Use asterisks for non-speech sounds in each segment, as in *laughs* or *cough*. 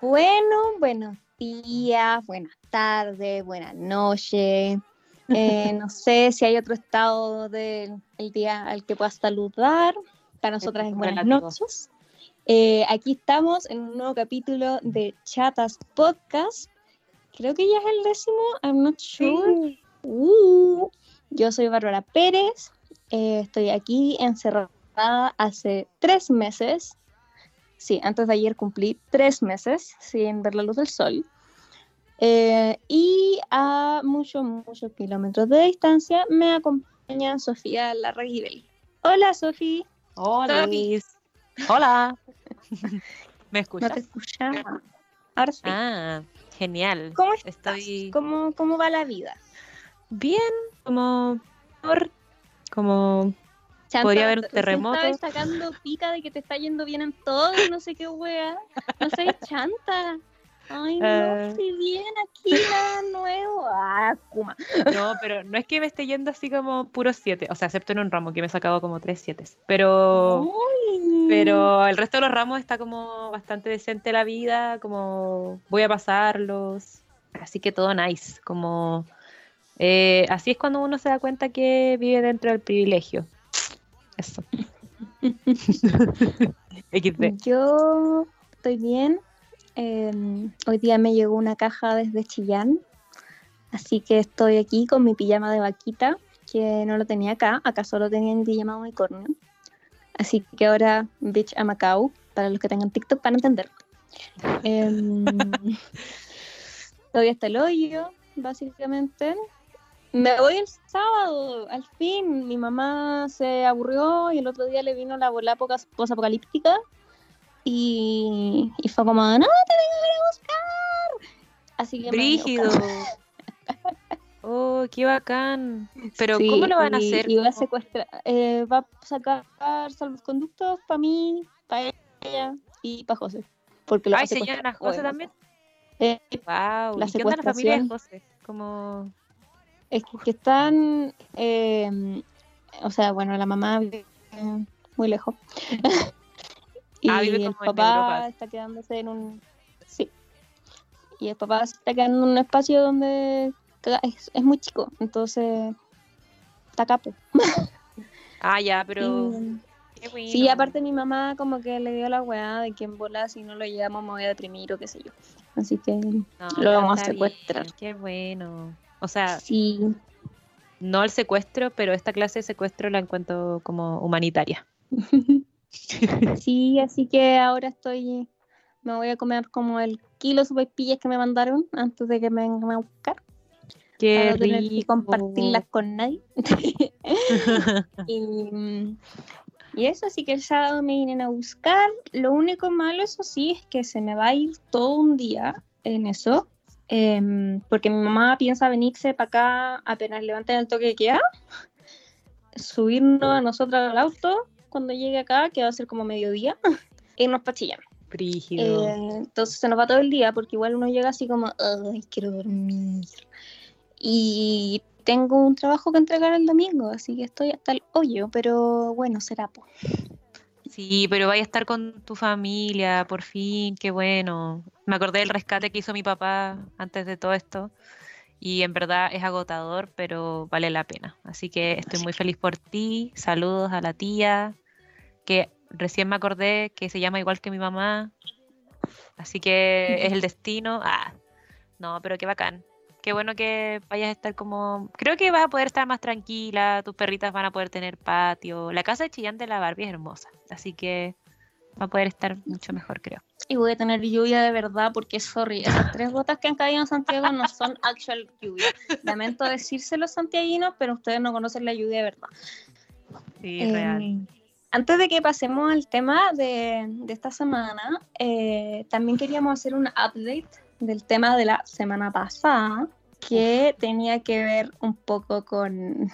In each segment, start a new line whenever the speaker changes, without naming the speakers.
Bueno, buenos días, buenas tardes, buenas noches. Eh, *laughs* no sé si hay otro estado del día al que puedas saludar. Para nosotras es buenas noches. Eh, aquí estamos en un nuevo capítulo de Chatas Podcast. Creo que ya es el décimo, I'm not sure. Uh, yo soy Bárbara Pérez. Eh, estoy aquí encerrada hace tres meses. Sí, antes de ayer cumplí tres meses sin ver la luz del sol. Eh, y a muchos, muchos kilómetros de distancia me acompaña Sofía Larraguibel. Hola, Sofía.
Hola, Luis. Hola. *laughs* ¿Me escuchas?
No te escuchaba. Ahora sí.
Ah, genial.
¿Cómo estás? Estoy... ¿Cómo, ¿Cómo va la vida?
Bien, como... Como Podría haber un terremoto.
Estás sacando pica de que te está yendo bien en todo, no sé qué wea. No sé, *laughs* chanta. Ay, no, uh, estoy bien aquí, nada nuevo. Ah, Kuma.
No, pero no es que me esté yendo así como puros siete. O sea, excepto en un ramo que me he sacado como tres siete. Pero. Pero el resto de los ramos está como bastante decente la vida. Como voy a pasarlos. Así que todo nice. Como. Eh, así es cuando uno se da cuenta que vive dentro del privilegio. Eso. *laughs*
Yo estoy bien. Em, hoy día me llegó una caja desde Chillán. Así que estoy aquí con mi pijama de vaquita, que no lo tenía acá. Acá solo tenía mi pijama de unicornio. Así que ahora, bitch a Macau, para los que tengan TikTok para entender. Eh, *laughs* todavía está el hoyo, básicamente. Me voy el sábado, al fin. Mi mamá se aburrió y el otro día le vino la bola post-apocalíptica y, y fue como, no, te vengo a buscar. Así que
Brígido. *laughs* oh, qué bacán. Pero ¿cómo lo van a hacer?
Y va a secuestrar, eh, va a sacar salvoconductos para mí, para ella y para José.
Porque lo Ay, ¿se llaman a José también?
Eh,
wow. La ¿Y qué onda la familia de José? Como...
Es que, están, eh, o sea, bueno, la mamá vive muy lejos. *laughs*
Ah,
y el papá está quedándose en un... Sí. Y el papá está quedando en un espacio donde es, muy chico, entonces está capo. *laughs*
ah, ya, pero...
Sí, aparte mi mamá como que le dio la weá de que en bola si no lo llevamos me voy a deprimir o qué sé yo. Así que lo vamos a secuestrar.
qué bueno. O sea,
sí.
no el secuestro, pero esta clase de secuestro la encuentro como humanitaria. *laughs*
sí, así que ahora estoy, me voy a comer como el kilo de pillas que me mandaron antes de que me vengan a buscar.
Qué
para tener que compartirlas con nadie. *laughs* y, y, eso, así que el sábado me vienen a buscar. Lo único malo, eso sí, es que se me va a ir todo un día en eso. Em, porque mi mamá piensa venirse para acá apenas levanten el toque de queda, subirnos a nosotros al auto cuando llegue acá, que va a ser como mediodía, *laughs* e irnos para Chillán.
Eh,
entonces se nos va todo el día, porque igual uno llega así como, ay, quiero dormir. Y tengo un trabajo que entregar el domingo, así que estoy hasta el hoyo, pero bueno, será. pues
Sí, pero vaya a estar con tu familia, por fin, qué bueno. Me acordé del rescate que hizo mi papá antes de todo esto y en verdad es agotador, pero vale la pena. Así que estoy muy feliz por ti. Saludos a la tía, que recién me acordé que se llama igual que mi mamá. Así que es el destino. Ah, no, pero qué bacán qué bueno que vayas a estar como. Creo que vas a poder estar más tranquila, tus perritas van a poder tener patio. La casa de Chillán de la Barbie es hermosa, así que va a poder estar mucho mejor, creo.
Y voy a tener lluvia de verdad, porque sorry, esas tres gotas que han caído en Santiago no son actual lluvia. Lamento decírselo santiaguinos, pero ustedes no conocen la lluvia de verdad.
Sí, es real.
Eh, antes de que pasemos al tema de, de esta semana, eh, también queríamos hacer un update del tema de la semana pasada, que tenía que ver un poco con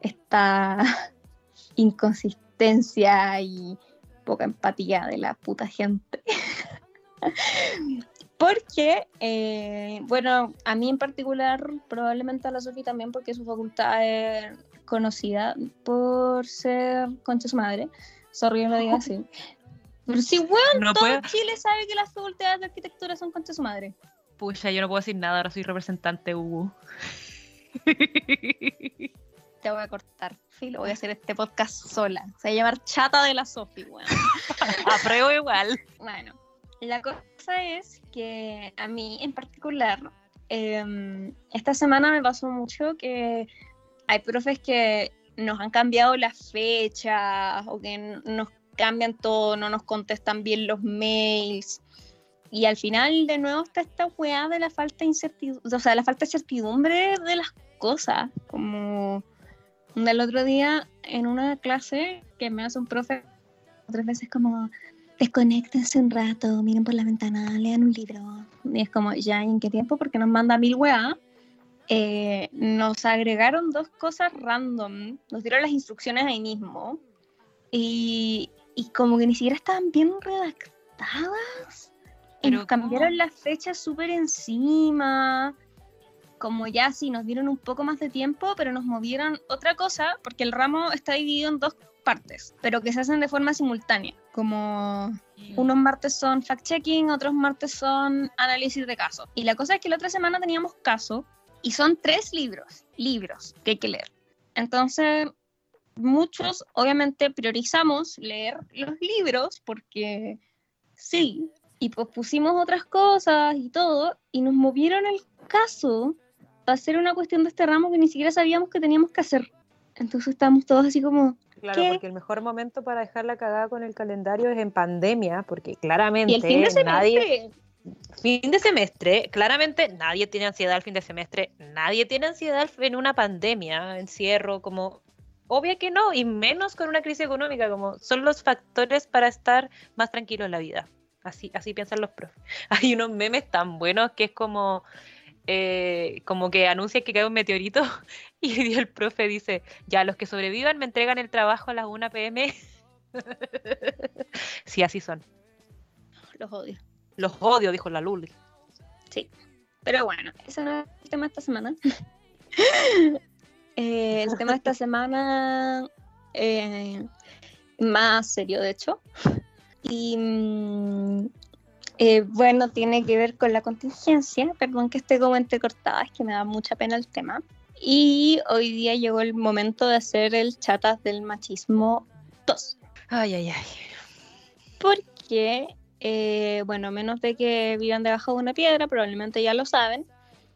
esta *laughs* inconsistencia y poca empatía de la puta gente. *laughs* porque, eh, bueno, a mí en particular, probablemente a la Sofía también, porque su facultad es conocida por ser concha su madre. Sorry, lo diga *laughs* así. Pero si, weón,
No
todo
puedo-
Chile sabe que las facultades de arquitectura son contra su madre.
Pucha, yo no puedo decir nada, ahora soy representante Hugo. *laughs*
Te voy a cortar. Filo, voy a hacer este podcast sola. Se va a llamar Chata de la Sofi, weón. *laughs*
Apruebo igual.
Bueno, la cosa es que a mí en particular, em, esta semana me pasó mucho que hay profes que nos han cambiado las fechas o que nos cambian todo, no nos contestan bien los mails. Y al final, de nuevo, está esta weá de la falta de incertidumbre, o sea, la falta de certidumbre de las cosas. Como del otro día en una clase que me hace un profe otras veces como desconéctense un rato, miren por la ventana, lean un libro. Y es como, ya, ¿y ¿en qué tiempo? Porque nos manda mil weá. Eh, nos agregaron dos cosas random, nos dieron las instrucciones ahí mismo. Y, y como que ni siquiera estaban bien redactadas. Y nos cambiaron
¿cómo?
las fechas súper encima. Como ya sí, nos dieron un poco más de tiempo, pero nos movieron otra cosa, porque el ramo está dividido en dos partes, pero que se hacen de forma simultánea. Como unos martes son fact-checking, otros martes son análisis de casos. Y la cosa es que la otra semana teníamos caso y son tres libros, libros que hay que leer. Entonces, muchos obviamente priorizamos leer los libros porque sí, y pues pusimos otras cosas y todo, y nos movieron el caso para hacer una cuestión de este ramo que ni siquiera sabíamos que teníamos que hacer. Entonces estábamos todos así como,
Claro,
¿Qué?
porque el mejor momento para dejar la cagada con el calendario es en pandemia, porque claramente
y el fin de semestre,
nadie fin de semestre, claramente nadie tiene ansiedad al fin de semestre, nadie tiene ansiedad en una pandemia, encierro, como obvio que no, y menos con una crisis económica, como son los factores para estar más tranquilo en la vida. Así, así piensan los profes. *laughs* Hay unos memes tan buenos que es como, eh, como que anuncia que cae un meteorito *laughs* y *laughs* el profe dice, ya los que sobrevivan me entregan el trabajo a las 1 pm. sí, así son.
los odio.
Los odio, dijo la Luli.
Pero bueno, ese no es el tema de esta semana. Eh, el tema de esta semana, eh, más serio de hecho. Y mm, eh, bueno, tiene que ver con la contingencia. Perdón que esté como entrecortada, es que me da mucha pena el tema. Y hoy día llegó el momento de hacer el chatas del machismo 2.
Ay, ay, ay.
porque, eh, bueno, menos de que vivan debajo de una piedra, probablemente ya lo saben,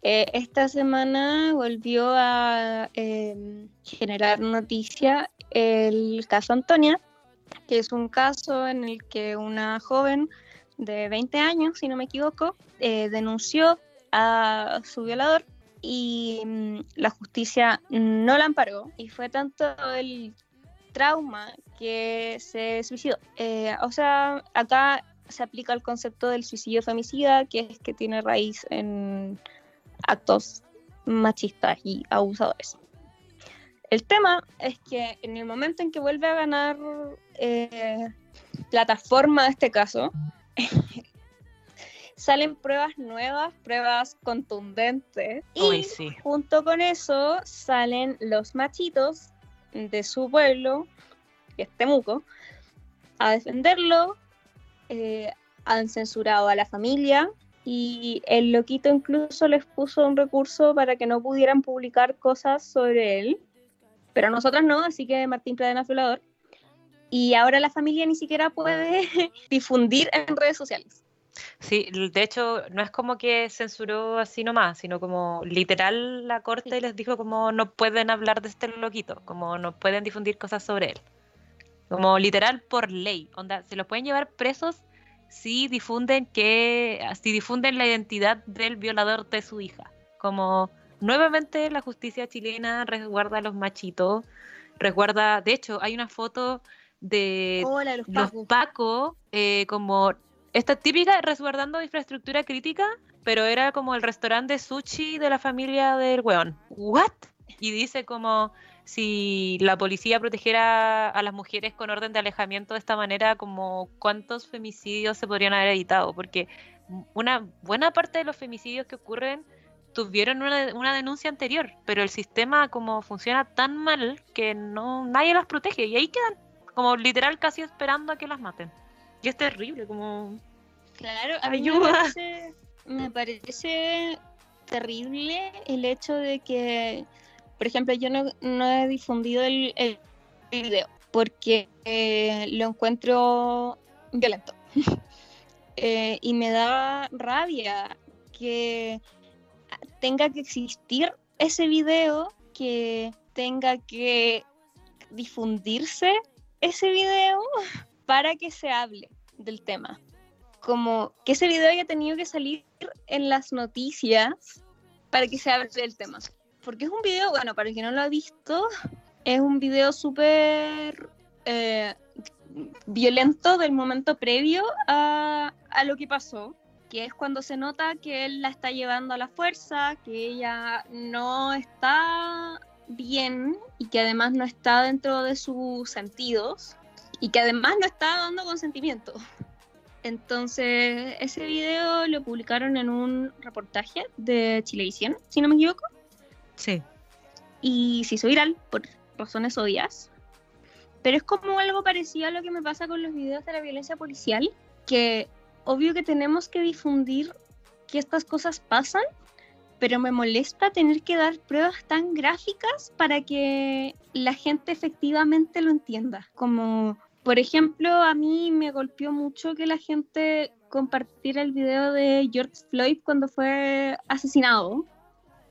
eh, esta semana volvió a eh, generar noticia el caso Antonia, que es un caso en el que una joven de 20 años, si no me equivoco, eh, denunció a su violador y mm, la justicia no la amparó y fue tanto el trauma que se suicidó. Eh, o sea, acá se aplica el concepto del suicidio femicida, que es que tiene raíz en actos machistas y abusadores. El tema es que en el momento en que vuelve a ganar eh, plataforma este caso, *laughs* salen pruebas nuevas, pruebas contundentes. Y
sí.
junto con eso salen los machitos de su pueblo, que es Temuco, a defenderlo. eh, han censurado a la familia y el loquito incluso les puso un recurso para que no pudieran publicar cosas sobre él. Pero nosotras no, así que Martín Pradena violador. Y ahora la familia ni siquiera puede *laughs* difundir en redes sociales.
Sí, de hecho, no es como que censuró así nomás, sino como literal la corte les dijo como no pueden hablar de este loquito, como no pueden difundir cosas sobre él. Como literal por ley. Onda, se los pueden llevar presos si difunden que, si difunden la identidad del violador de su hija. Como nuevamente la justicia chilena resguarda a los machitos, resguarda, de hecho, hay una foto de
Hola, los.
Paco, eh, como esta típica resguardando infraestructura crítica, pero era como el restaurante de sushi de la familia del weón. ¿What? Y dice como si la policía protegiera a las mujeres con orden de alejamiento de esta manera, como cuántos femicidios se podrían haber evitado, porque una buena parte de los femicidios que ocurren tuvieron una, una denuncia anterior, pero el sistema como funciona tan mal que no nadie las protege y ahí quedan como literal casi esperando a que las maten.
Y es terrible, como...
Claro, a mí me parece, me parece terrible el hecho de que, por ejemplo, yo no, he difundido el, el video porque eh, lo encuentro violento. *laughs* Eh, y me da rabia que tenga que existir ese video, que tenga que difundirse ese video *laughs* para que se hable del tema. Como que ese video haya tenido que salir en las noticias para que se hable del tema. Porque es un video, bueno, para el que no lo ha visto, es un video súper eh, violento del momento previo a, a, lo que pasó, que es cuando se nota que él la está llevando a la fuerza, que ella no está bien y que además no está dentro de sus sentidos y que además no está dando consentimiento. Entonces, ese video lo publicaron en un reportaje de Chilevisión, si no me equivoco.
Sí.
Y se hizo viral por razones obvias. Pero es como algo parecido a lo que me pasa con los videos de la violencia policial, que obvio que tenemos que difundir que estas cosas pasan, pero me molesta tener que dar pruebas tan gráficas para que la gente efectivamente lo entienda. Como, por ejemplo, a mí me golpeó mucho que la gente compartiera el video de George Floyd cuando fue asesinado.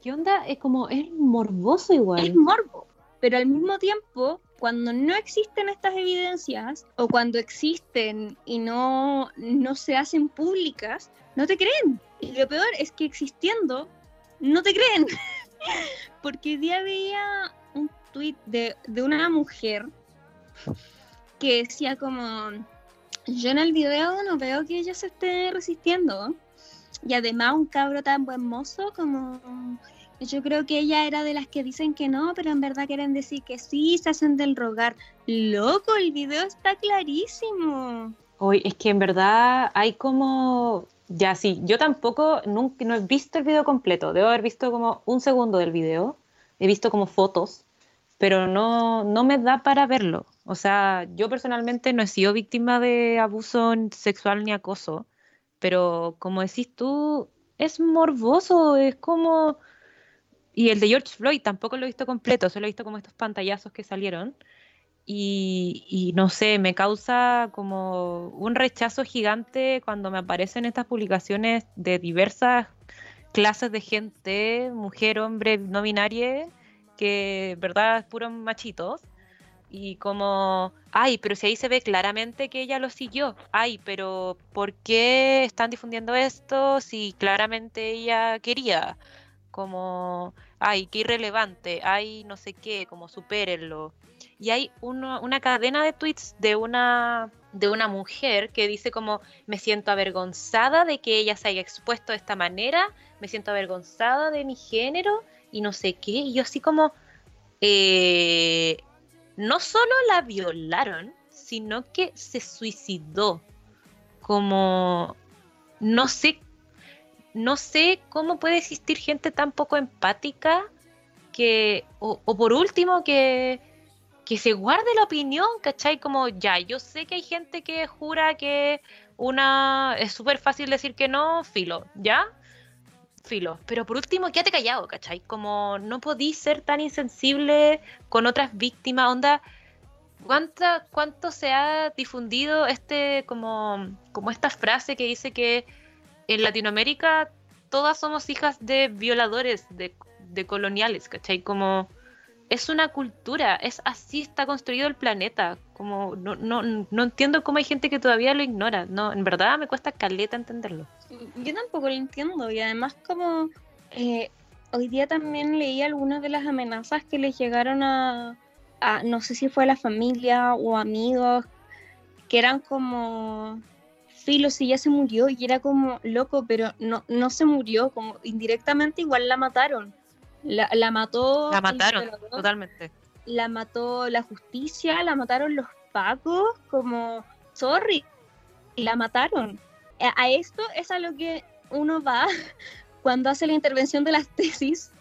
¿Qué onda? Es como, es morboso igual.
Es morbo, pero al mismo tiempo cuando no existen estas evidencias o cuando existen y no, no se hacen públicas, no te creen. Y lo peor es que existiendo, no te creen. *laughs* Porque día veía un tweet de, de una mujer que decía como, yo en el video no veo que ella se esté resistiendo. Y además un cabro tan buen mozo como yo creo que ella era de las que dicen que no, pero en verdad quieren decir que sí, se hacen del rogar. Loco, el video está clarísimo.
Hoy es que en verdad hay como ya sí, yo tampoco nunca no he visto el video completo, debo haber visto como un segundo del video, he visto como fotos, pero no, no me da para verlo. O sea, yo personalmente no he sido víctima de abuso sexual ni acoso, pero como decís tú, es morboso, es como y el de George Floyd tampoco lo he visto completo, solo he visto como estos pantallazos que salieron. Y, no sé, me causa como un rechazo gigante cuando me aparecen estas publicaciones de diversas clases de gente, mujer, hombre, no binaria, que verdad puros machitos. Y como, ay, pero si ahí se ve claramente que ella lo siguió. Ay, pero ¿por qué están difundiendo esto si claramente ella quería? Como, ay, qué irrelevante, ay, no sé qué, como supérenlo. Y hay una cadena de tweets de una, de una mujer que dice como, me siento avergonzada de que ella se haya expuesto de esta manera, me siento avergonzada de mi género y no sé qué. Y yo así como, eh, no solo la violaron, sino que se suicidó. Como, no sé no sé cómo puede existir gente tan poco empática que, o, por último, que, que se guarde la opinión, ¿cachai? Como ya, yo sé que hay gente que jura que una es súper fácil decir que no, filo, ¿ya? Filo. Pero por último, quédate callado, ¿cachai? Como no podís ser tan insensible con otras víctimas, onda. ¿Cuánta, ¿Cuánto se ha difundido este, como, como esta frase que dice que en Latinoamérica todas somos hijas de violadores, de, coloniales, ¿cachai? Como es una cultura, es así está construido el planeta. Como no, no, no entiendo cómo hay gente que todavía lo ignora. No, en verdad me cuesta caleta entenderlo.
Yo tampoco lo entiendo y además como eh, hoy día también leí algunas de las amenazas que les llegaron a, a no sé si fue a la familia o amigos que eran como filo, si ya se murió y era como loco, pero no, no se murió, como indirectamente igual la mataron. La, la mató.
La mataron, totalmente.
La mató la justicia, la mataron los pacos, como, sorry, la mataron. A, a esto es a lo que uno va *laughs* cuando hace la intervención de las tesis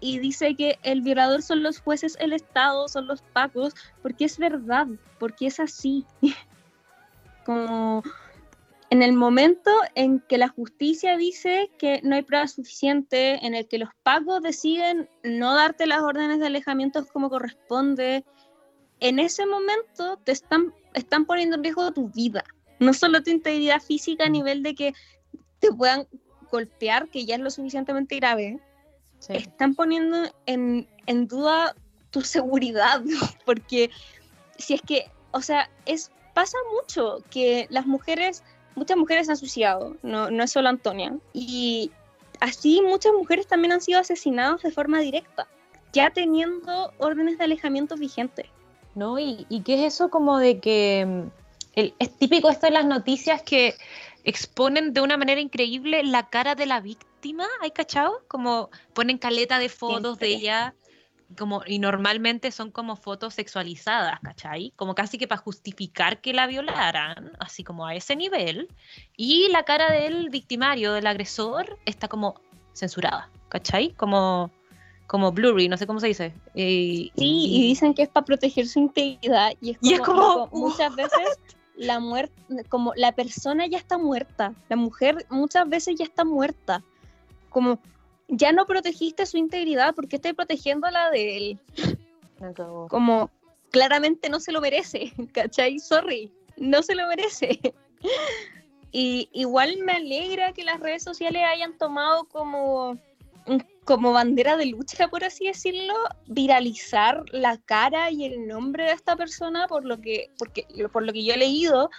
y dice que el violador son los jueces, el Estado, son los pacos, porque es verdad, porque es así. *laughs* como en el momento en que la justicia dice que no hay pruebas suficientes, en el que los pagos deciden no darte las órdenes de alejamiento como corresponde, en ese momento te están, están poniendo en riesgo tu vida. No solo tu integridad física a nivel de que te puedan golpear, que ya es lo suficientemente grave, están poniendo en, en duda tu seguridad, *laughs* porque si es que, o sea, es pasa mucho que las mujeres muchas mujeres han suicidado, no, no es solo Antonia. Y así muchas mujeres también han sido asesinadas de forma directa, ya teniendo órdenes de alejamiento vigentes.
¿No? ¿Y, qué es eso como de que mm, es típico esto de las noticias que exponen de una manera increíble la cara de la víctima, ¿hay cachado? Como ponen caleta de fotos de ella como, y normalmente son como fotos sexualizadas, ¿cachai? Como casi que para justificar que la violaran, así como a ese nivel. Y la cara del victimario, del agresor, está como censurada, ¿cachai? Como, como blurry, no sé cómo se dice.
sí, y dicen que es para proteger su integridad. Y es como, muchas veces la muerte, como la persona ya está muerta, la mujer muchas veces ya está muerta. Como ya no protegiste su integridad, porque estoy protegiendo la de él? Como claramente no se lo merece, *laughs* ¿cachai? Sorry, no se lo merece. Y igual me alegra que las redes sociales hayan tomado como, como bandera de lucha, por así decirlo, viralizar la cara y el nombre de esta persona, por lo que, porque, por lo que yo he leído,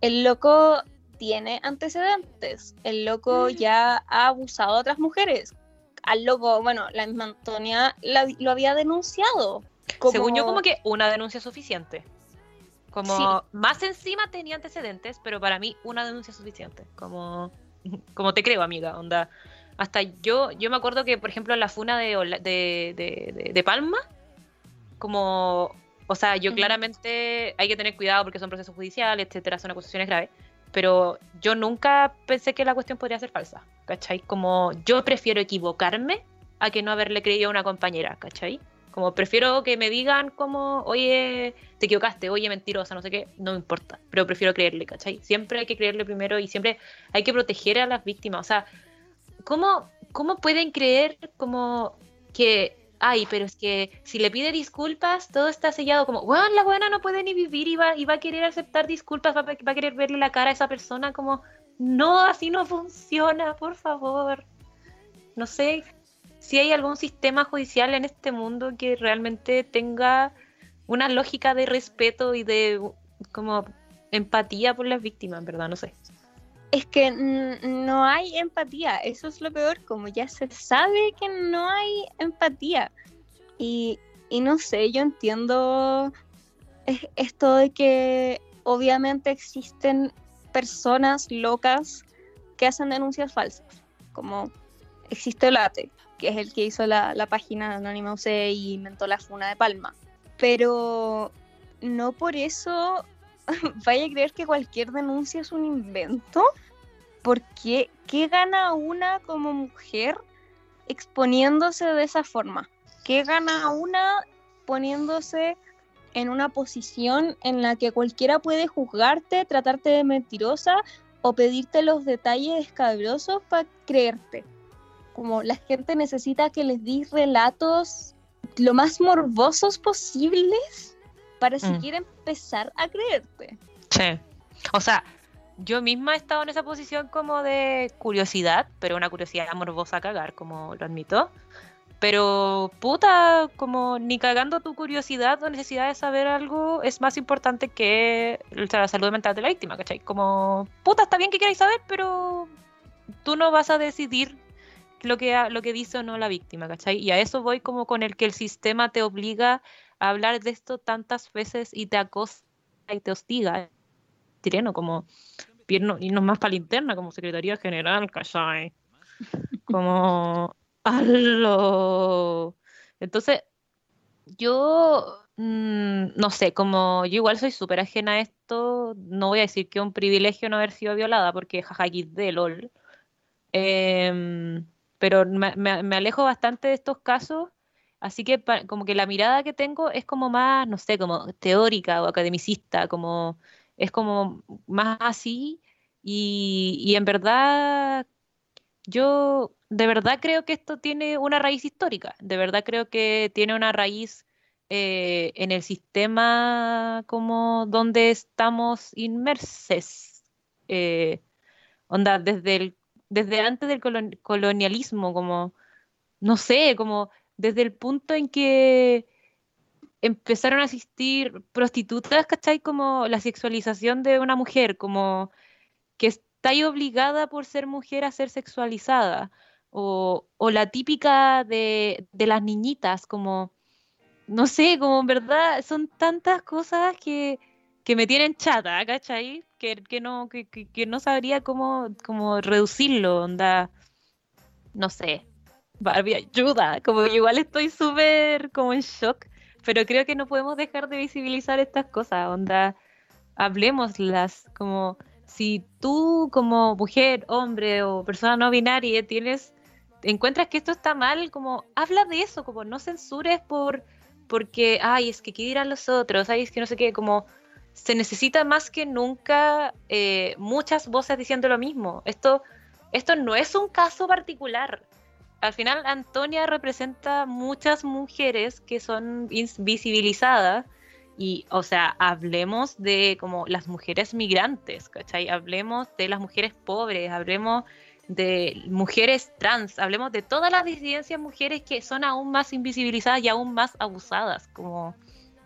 el loco tiene antecedentes. El loco mm. ya ha abusado a otras mujeres. Al loco, bueno, la misma Antonia lo había denunciado.
Según yo, como que una denuncia es suficiente. Como más encima tenía antecedentes, pero para mí una denuncia es suficiente. Como, *laughs* como te creo, amiga. Onda. Hasta yo, yo me acuerdo que, por ejemplo, en la funa de, de, de, Palma, como o sea, yo claramente hay que tener cuidado porque son procesos judiciales, etcétera, son acusaciones graves pero yo nunca pensé que la cuestión podría ser falsa, ¿cachai? Como yo prefiero equivocarme a que no haberle creído a una compañera, ¿cachai? Como prefiero que me digan como, oye, te equivocaste, oye, mentirosa, no sé qué, no me importa, pero prefiero creerle, ¿cachai? Siempre hay que creerle primero y siempre hay que proteger a las víctimas. O sea, ¿cómo, cómo pueden creer como que ay, pero es que si le pide disculpas, todo está sellado como, bueno, la buena no puede ni vivir y va, y va a querer aceptar disculpas, va, va, a querer verle la cara a esa persona como, no, así no funciona, por favor. No sé si hay algún sistema judicial en este mundo que realmente tenga una lógica de respeto y de como empatía por las víctimas, ¿verdad? No sé
es que no hay empatía, eso es lo peor, como ya se sabe que no hay empatía. Y, no sé, yo entiendo esto de que obviamente existen personas locas que hacen denuncias falsas, como existe Olate, que es el que hizo la, la página Anónima UC y inventó la funa de Palma. Pero no por eso *laughs* vaya a creer que cualquier denuncia es un invento. ¿Por qué? ¿Qué gana una como mujer exponiéndose de esa forma? ¿Qué gana una poniéndose en una posición en la que cualquiera puede juzgarte, tratarte de mentirosa o pedirte los detalles escabrosos para creerte? Como la gente necesita que les di relatos lo más morbosos posibles para mm. siquiera empezar a creerte.
Sí. O sea, yo misma he estado en esa posición como de curiosidad, pero una curiosidad morbosa a cagar, como lo admito. Pero, puta, como ni cagando tu curiosidad o necesidad de saber algo es más importante que la salud mental de la víctima, ¿cachai? Como, puta, está bien que queráis saber, pero tú no vas a decidir lo que, lo que dice o no la víctima, ¿cachai? Y a eso voy como con el que el sistema te obliga a hablar de esto tantas veces y te acosa y te hostiga tireno, como irnos más para la interna, como Secretaría General, ¿cachai? *laughs* Como, ¡Aló! Entonces, yo mm, no sé, como yo igual soy súper ajena a esto, no voy a decir que es un privilegio no haber sido violada, porque jaja, de LOL. Em, pero me, me, alejo bastante de estos casos, así que como que la mirada que tengo es como más, no sé, como teórica o academicista, como es como más así y, y en verdad yo de verdad creo que esto tiene una raíz histórica, de verdad creo que tiene una raíz eh, en el sistema como donde estamos inmerses. Eh, onda, desde, el, desde antes del colonialismo, como, no sé, como desde el punto en que empezaron a asistir prostitutas, ¿cachai? Como la sexualización de una mujer, como que está ahí obligada por ser mujer a ser sexualizada, o, o la típica de, las niñitas, como, no sé, como en verdad son tantas cosas que, que me tienen chata, ¿cachai? Que, no, que, no sabría cómo, cómo reducirlo, onda, no sé, Barbie, ayuda, como igual estoy súper como en shock pero creo que no podemos dejar de visibilizar estas cosas, onda, hablemoslas, como si tú como mujer, hombre o persona no binaria tienes, encuentras que esto está mal, como habla de eso, como no censures por, porque, ay, es que qué dirán los otros, ay, es que no sé qué, como se necesita más que nunca eh, muchas voces diciendo lo mismo. Esto, esto no es un caso particular al final Antonia representa muchas mujeres que son visibilizadas y, o sea, hablemos de como las mujeres migrantes, ¿cachai? Hablemos de las mujeres pobres, hablemos de mujeres trans, hablemos de todas las disidencias mujeres que son aún más invisibilizadas y aún más abusadas, como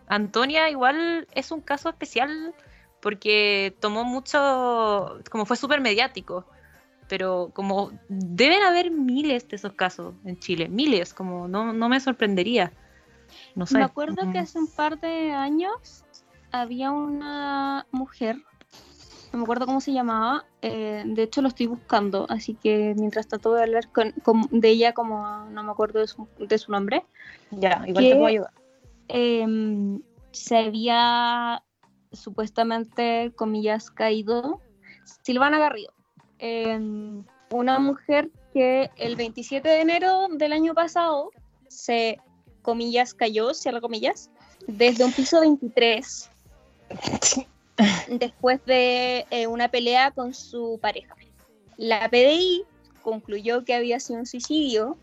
Antonia igual es un caso especial porque tomó mucho, como fue súper mediático pero como deben haber miles de esos casos en Chile, miles, como no, no me sorprendería. No sé.
Me acuerdo que hace un par de años había una mujer, no me acuerdo cómo se llamaba, eh, de hecho lo estoy buscando, así que mientras trato de hablar con, de ella como no me acuerdo de su, de su nombre.
Ya, igual te puedo ayudar.
Em, se había supuestamente, comillas, caído Silvana Garrido una mujer que el 27 de enero del año pasado se, comillas, cayó, cierra comillas, desde un piso 23 *laughs* después de eh, una pelea con su pareja. La PDI concluyó que había sido un suicidio,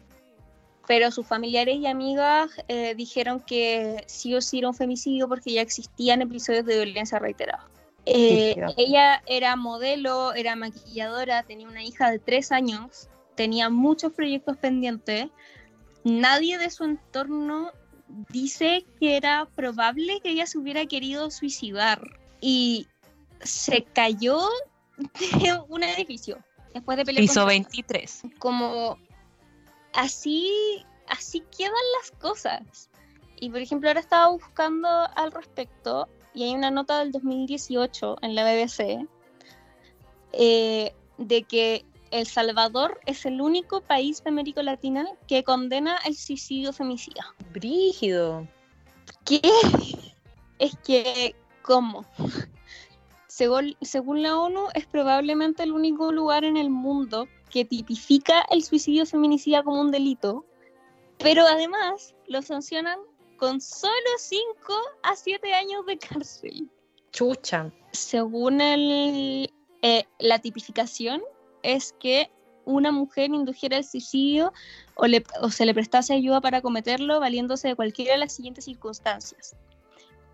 pero sus familiares y amigas eh, dijeron que sí o sí era un femicidio porque ya existían episodios de violencia reiterada. Eh, ella era modelo, era maquilladora, tenía una hija de tres años, tenía muchos proyectos pendientes. Nadie de su entorno dice que era probable que ella se hubiera querido suicidar y se cayó *laughs* de un edificio después de
pelear. Piso 23.
Como así, así quedan las cosas. Y por ejemplo, ahora estaba buscando al respecto y hay una nota del 2018 en la BBC eh, de que El Salvador es el único país de América Latina que condena el suicidio femicida.
Brígido.
¿Qué? Es que, ¿cómo? Según, según la ONU, es probablemente el único lugar en el mundo que tipifica el suicidio feminicida como un delito, pero además lo sancionan con solo 5 a 7 años de cárcel.
Chucha.
Según el, eh, la tipificación, es que una mujer indujera el suicidio o, le, o se le prestase ayuda para cometerlo valiéndose de cualquiera de las siguientes circunstancias.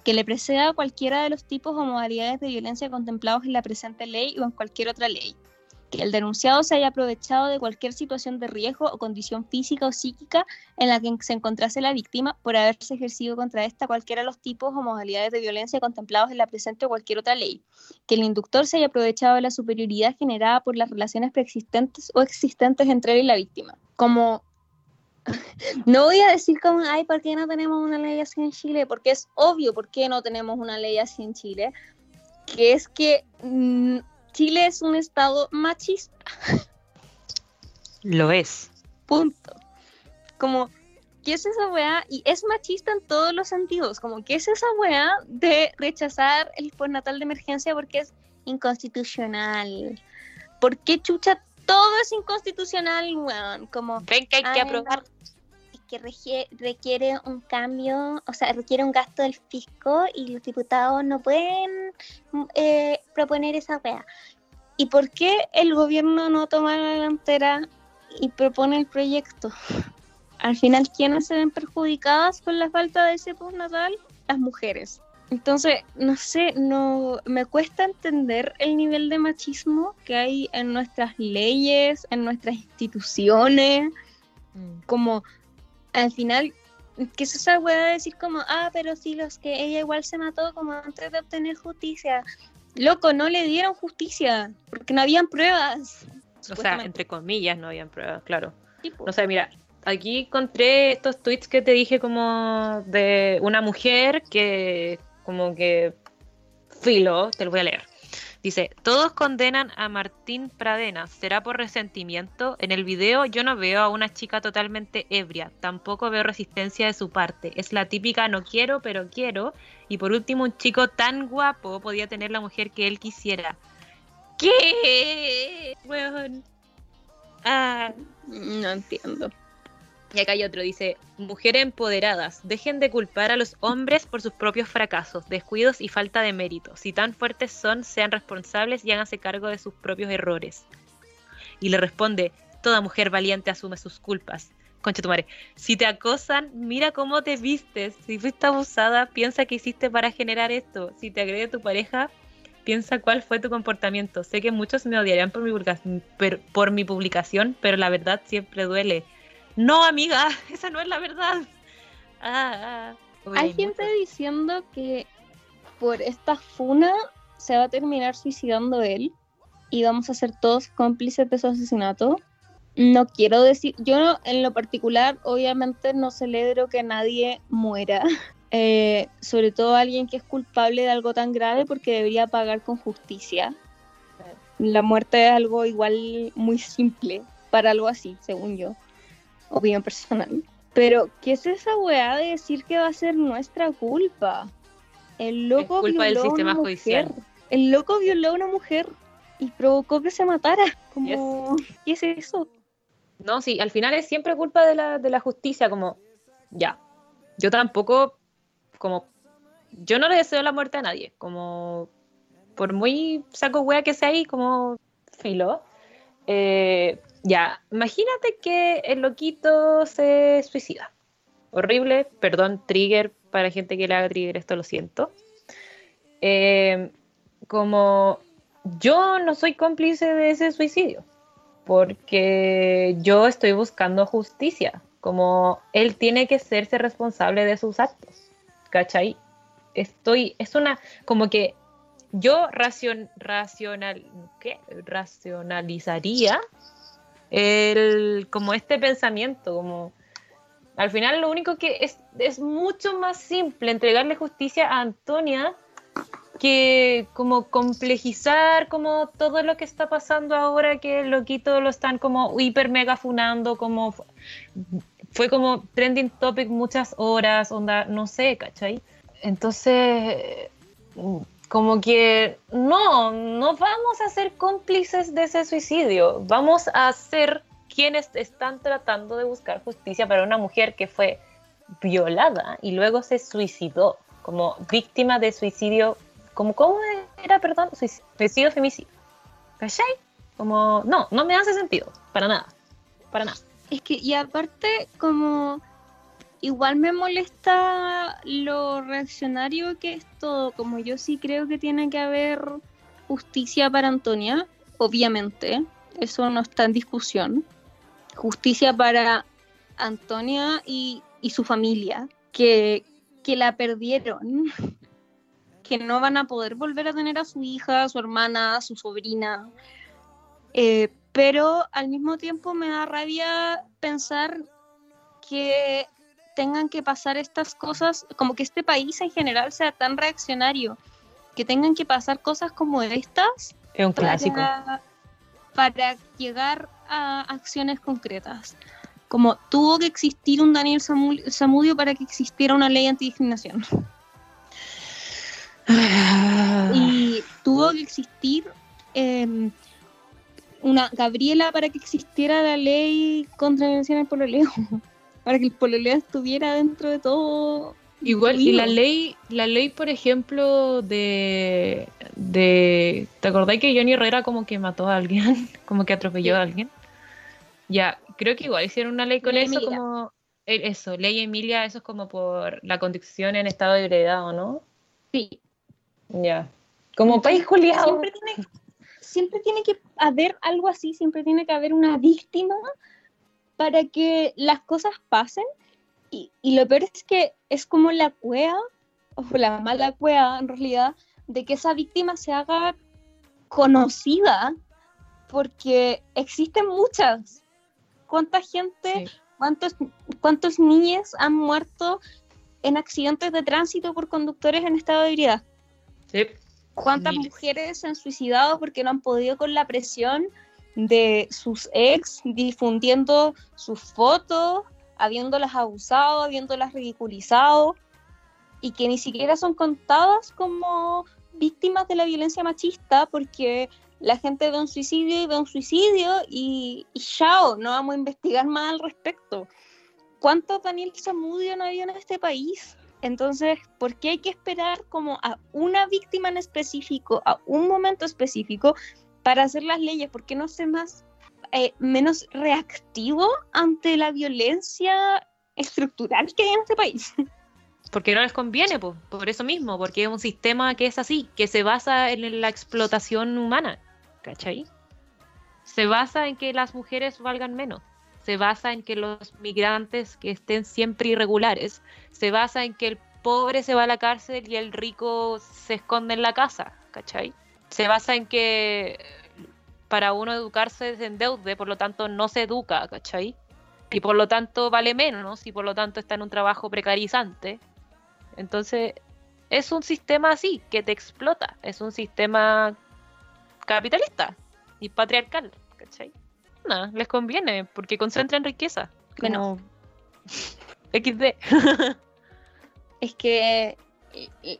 Que le preceda cualquiera de los tipos o modalidades de violencia contemplados en la presente ley o en cualquier otra ley que el denunciado se haya aprovechado de cualquier situación de riesgo o condición física o psíquica en la que se encontrase la víctima por haberse ejercido contra esta cualquiera de los tipos o modalidades de violencia contemplados en la presente o cualquier otra ley, que el inductor se haya aprovechado de la superioridad generada por las relaciones preexistentes o existentes entre él y la víctima. Como *laughs* no voy a decir como, ay, ¿por qué no tenemos una ley así en Chile? Porque es obvio por qué no tenemos una ley así en Chile, que es que mm, Chile es un estado machista.
Lo es.
Punto. Como, ¿qué es esa weá? Y es machista en todos los sentidos. Como, ¿qué es esa weá de rechazar el postnatal de emergencia porque es inconstitucional? ¿Por qué chucha todo es inconstitucional, weón? Como,
Ven que hay que aprobar.
Que requiere un cambio, o sea, requiere un gasto del fisco y los diputados no pueden eh, proponer esa wea. ¿Y por qué el gobierno no toma la delantera y propone el proyecto? Al final, ¿quiénes se ven perjudicadas con la falta de ese postnatal? Las mujeres. Entonces, no sé, no me cuesta entender el nivel de machismo que hay en nuestras leyes, en nuestras instituciones, mm. como al final que es esa weá de decir como, ah, pero sí, los que ella igual se mató como antes de obtener justicia. Loco, no le dieron justicia, porque no habían pruebas.
O sea, entre comillas no habían pruebas, claro. O sea, mira, aquí encontré estos tweets que te dije como de una mujer que como que filo, te lo voy a leer. Dice, todos condenan a Martín Pradena. ¿Será por resentimiento? En el video yo no veo a una chica totalmente ebria. Tampoco veo resistencia de su parte. Es la típica no quiero, pero quiero. Y por último, un chico tan guapo podía tener la mujer que él quisiera. ¿Qué?
Ah. No entiendo.
Y acá hay otro, dice, mujeres empoderadas, dejen de culpar a los hombres por sus propios fracasos, descuidos y falta de mérito. Si tan fuertes son, sean responsables y háganse cargo de sus propios errores. Y le responde, toda mujer valiente asume sus culpas. Concha tu madre, si te acosan, mira cómo te vistes. Si fuiste abusada, piensa qué hiciste para generar esto. Si te agrede tu pareja, piensa cuál fue tu comportamiento. Sé que muchos me odiarían por mi, por mi publicación, pero la verdad siempre duele no, amiga, *laughs* esa no es la verdad.
Ah, ah. Hay gente diciendo que por esta funa se va a terminar suicidando él y vamos a ser todos cómplices de su asesinato. No quiero decir, yo en lo particular obviamente no celebro que nadie muera, *laughs* eh, sobre todo alguien que es culpable de algo tan grave porque debería pagar con justicia. La muerte es algo igual muy simple para algo así, según yo opinión personal. Pero, ¿qué es esa weá de decir que va a ser nuestra culpa? El loco
culpa violó del sistema una judicial.
Mujer. El loco violó a una mujer y provocó que se matara. Como, ¿Qué es eso?
No, sí, al final es siempre culpa de la, de la justicia, como, ya, yo tampoco, como, yo no le deseo la muerte a nadie, como, por muy saco wea que sea ahí, como, filo, eh, ya, imagínate que el loquito se suicida. Horrible, perdón, trigger para gente que le haga trigger, esto lo siento. Eh, como yo no soy cómplice de ese suicidio, porque yo estoy buscando justicia, como él tiene que serse responsable de sus actos, ¿cachai? Estoy, es una, como que yo racion, racional, ¿qué? racionalizaría el, como este pensamiento, como al final lo único que es, es mucho más simple entregarle justicia a Antonia que como complejizar como todo lo que está pasando ahora que loquito lo están como hiper mega funando, como fue como trending topic muchas horas, onda, no sé, ¿cachai? Entonces, como que no, no vamos a ser cómplices de ese suicidio, vamos a ser quienes están tratando de buscar justicia para una mujer que fue violada y luego se suicidó como víctima de suicidio, como cómo era, perdón, suicidio femicidio. ¿Cachai? Como, no, no me hace sentido, para nada, para nada.
Es que, y aparte, como igual me molesta lo reaccionario que es todo, como yo sí creo que tiene que haber justicia para Antonia, obviamente, eso no está en discusión. Justicia para Antonia y, su familia, que, que la perdieron, *laughs* que no van a poder volver a tener a su hija, a su hermana, a su sobrina. Eh, pero al mismo tiempo me da rabia pensar que tengan que pasar estas cosas, como que este país en general sea tan reaccionario, que tengan que pasar cosas como estas.
Es un clásico.
Para, llegar a acciones concretas. Como tuvo que existir un Daniel Samudio para que existiera una ley antidiscriminación. y tuvo que existir em, una Gabriela para que existiera la ley contra la violencia en el pololeo para que el pololeo estuviera dentro de todo
Igual, y la ley, la ley, por ejemplo, de, de ¿te acordáis que Johnny Herrera como que mató a alguien? *laughs* como que atropelló a alguien. Ya, creo que igual hicieron una ley con eso como eh, eso, ley Emilia, eso es como por la conducción en estado de ebriedad, ¿o no?
Sí.
Ya. Como país juliado.
Siempre tiene, siempre tiene que haber algo así, siempre tiene que haber una víctima para que las cosas pasen. Y, y lo peor es que es como la cueva, o la mala cueva en realidad, de que esa víctima se haga conocida, porque existen muchas. ¿Cuánta gente, cuántos, cuántos niños han muerto en accidentes de tránsito por conductores en estado de ebriedad?
Sí.
¿Cuántas mujeres se han suicidado porque no han podido con la presión de sus ex difundiendo sus fotos, habiéndolas abusado, habiéndolas ridiculizado y que ni siquiera son contadas como víctimas de la violencia machista porque la gente ve un suicidio y ve un suicidio y, y chao, no vamos a investigar más al respecto. ¿Cuántos Daniel Zamudio no había en este país? Entonces, ¿por qué hay que esperar como a una víctima en específico, a un momento específico, para hacer las leyes? ¿Por qué no ser más, eh, menos reactivo ante la violencia estructural que hay en este país? *laughs*
Porque no les conviene, por eso mismo, porque es un sistema que es así, que se basa en la explotación humana, ¿cachai? Se basa en que las mujeres valgan menos se basa en que los migrantes que estén siempre irregulares, se basa en que el pobre se va a la cárcel y el rico se esconde en la casa, ¿cachai? Se basa en que para uno educarse se endeude, por lo tanto no se educa, ¿cachai? Y por lo tanto vale menos y por lo tanto está en un trabajo precarizante. Entonces, es un sistema así, que te explota, es un sistema capitalista y patriarcal, ¿cachai? les conviene, porque concentran riqueza. Como *laughs* XD.
es que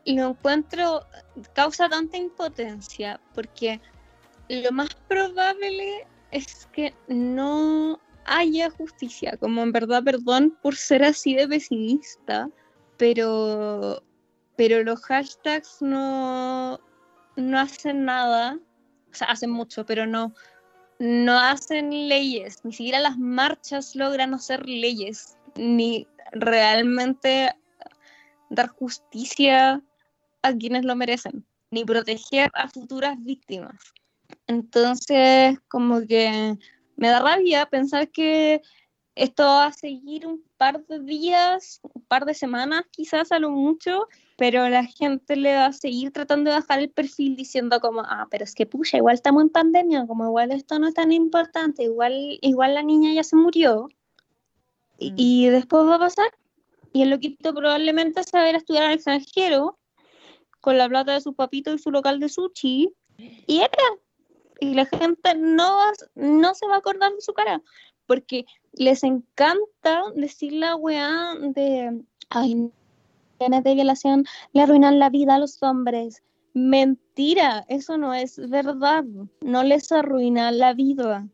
lo encuentro, causa tanta impotencia, porque lo más probable es que no haya justicia, como en verdad, perdón por ser así de pesimista, pero, pero los hashtags no, no hacen nada, o sea, hacen mucho, pero no, no hacen leyes, ni siquiera las marchas logran hacer leyes, ni realmente dar justicia a quienes lo merecen, ni proteger a futuras víctimas. Entonces, como que me da rabia pensar que esto va a seguir un par de días, un par de semanas quizás a lo mucho, pero la gente le va a seguir tratando de bajar el perfil diciendo como, ah, pero es que pucha, igual estamos en pandemia, como igual esto no es tan importante, igual, igual la niña ya se murió. Y, mm. después va a pasar. Y el loquito probablemente se va a ir estudiar al extranjero con la plata de su papito y su local de sushi. Y era. Y la gente no, no se va a acordar de su cara. Porque les encanta decir la weá de, ay, de violación le arruinan la vida a los hombres. Mentira, eso no es verdad. No les arruina la vida.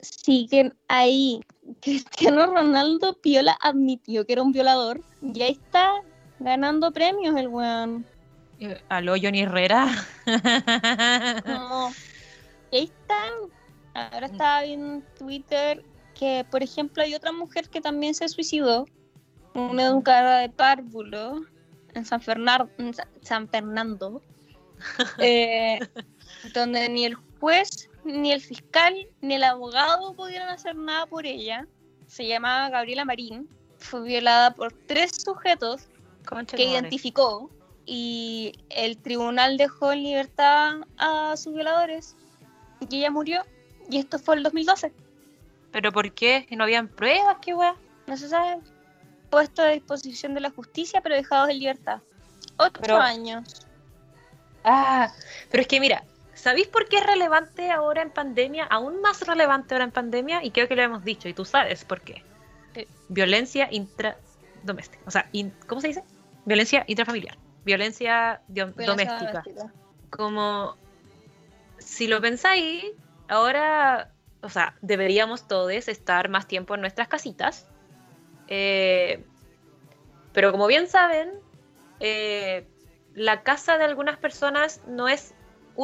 Siguen ahí. *laughs* Cristiano Ronaldo Piola admitió que era un violador y ahí está ganando premios el weón.
Eh, ¿Aló, Johnny Herrera? *laughs*
no. Y ahí están. Ahora estaba viendo en Twitter que, por ejemplo, hay otra mujer que también se suicidó una educada de párvulo en San, San Fernando, *laughs* eh, donde ni el juez, ni el fiscal, ni el abogado pudieron hacer nada por ella. Se llamaba Gabriela Marín, fue violada por tres sujetos que identificó y el tribunal dejó en libertad a sus violadores y ella murió y esto fue el 2012.
¿Pero por qué? ¿Que no habían pruebas? ¿Qué weá?
No se sabe puesto a disposición de la justicia, pero dejados en libertad. Ocho años.
Ah, pero es que mira, ¿sabéis por qué es relevante ahora en pandemia? Aún más relevante ahora en pandemia, y creo que lo hemos dicho, y tú sabes por qué. Eh, violencia intradoméstica. O sea, ¿cómo se dice? Violencia intrafamiliar. Violencia, doméstica. Como, si lo pensáis, ahora, o sea, deberíamos todos estar más tiempo en nuestras casitas eh, Pero como bien saben, eh, la casa de algunas personas no es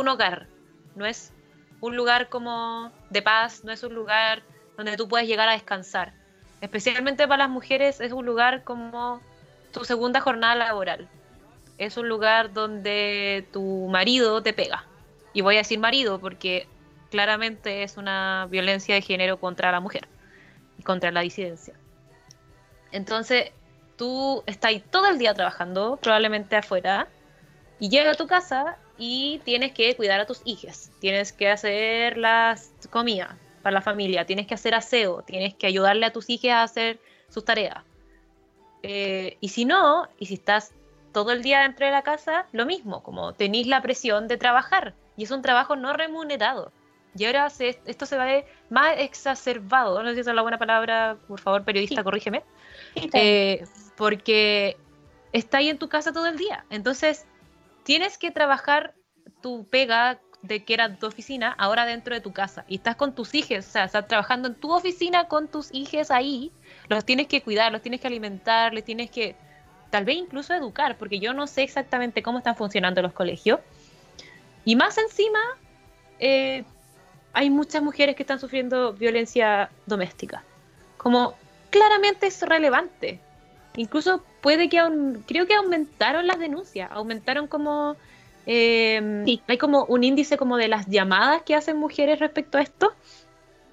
un hogar, no es un lugar como de paz, no es un lugar donde tú puedes llegar a descansar. Especialmente para las mujeres es un lugar como tu segunda jornada laboral. Es un lugar donde tu marido te pega. Y voy a decir marido porque claramente es una violencia de género contra la mujer y contra la disidencia. Entonces, tú estás ahí todo el día trabajando, probablemente afuera, y llega a tu casa y tienes que cuidar a tus hijas, tienes que hacer las comidas para la familia, tienes que hacer aseo, tienes que ayudarle a tus hijas a hacer sus tareas. Eh, y si no, y si estás todo el día dentro de la casa, lo mismo, como tenéis la presión de trabajar, y es un trabajo no remunerado. Y ahora esto se va a ver más exacerbado, no sé si esa es la buena palabra, por favor, periodista, corrígeme, eh, porque está ahí en tu casa todo el día. Entonces, tienes que trabajar tu pega de que era tu oficina ahora dentro de tu casa y estás con tus hijos, o sea, estás trabajando en tu oficina con tus hijos ahí, los tienes que cuidar, los tienes que alimentar, les tienes que tal vez incluso educar, porque yo no sé exactamente cómo están funcionando los colegios. Y más encima, eh, hay muchas mujeres que están sufriendo violencia doméstica. Como claramente es relevante. Incluso puede que aún, creo que aumentaron las denuncias, aumentaron como eh, hay como un índice como de las llamadas que hacen mujeres respecto a esto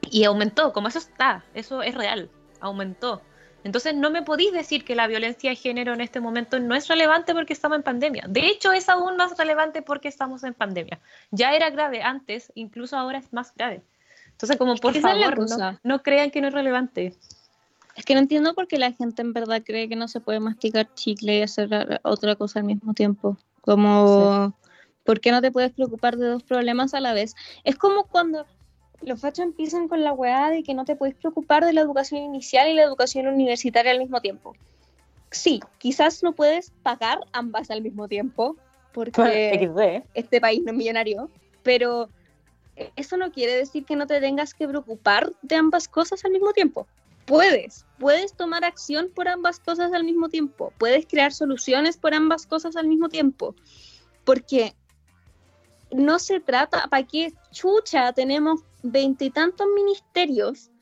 y aumentó, como eso está, eso es real, aumentó. Entonces no me podéis decir que la violencia de género en este momento no es relevante porque estamos en pandemia. De hecho es aún más relevante porque estamos en pandemia. Ya era grave antes, incluso ahora es más grave. Entonces como por favor no, no crean que no es relevante.
Es que no entiendo por qué la gente en verdad cree que no se puede masticar chicle y hacer otra cosa al mismo tiempo. Como, ¿por qué no te puedes preocupar de dos problemas a la vez? Es como cuando los fachos empiezan con la weá de que no te puedes preocupar de la educación inicial y la educación universitaria al mismo tiempo. Sí, quizás no puedes pagar ambas al mismo tiempo, porque este país no es millonario, pero eso no quiere decir que no te tengas que preocupar de ambas cosas al mismo tiempo puedes, puedes tomar acción por ambas cosas al mismo tiempo, puedes crear soluciones por ambas cosas al mismo tiempo, porque no se trata, ¿para qué chucha tenemos veintitantos ministerios? *laughs*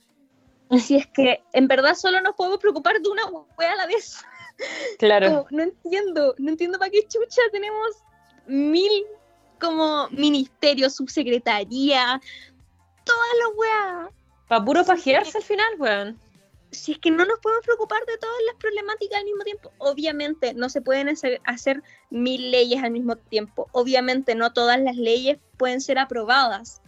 Si es que en verdad solo nos podemos preocupar de una wea a la vez. *laughs*
Claro.
no entiendo, no entiendo para qué chucha tenemos mil como ministerios, subsecretaría, todas las weas.
Para puro pajearse al final, weón
si es que no nos podemos preocupar de todas las problemáticas al mismo tiempo, obviamente no se pueden hacer, mil leyes al mismo tiempo, obviamente no todas las leyes pueden ser aprobadas,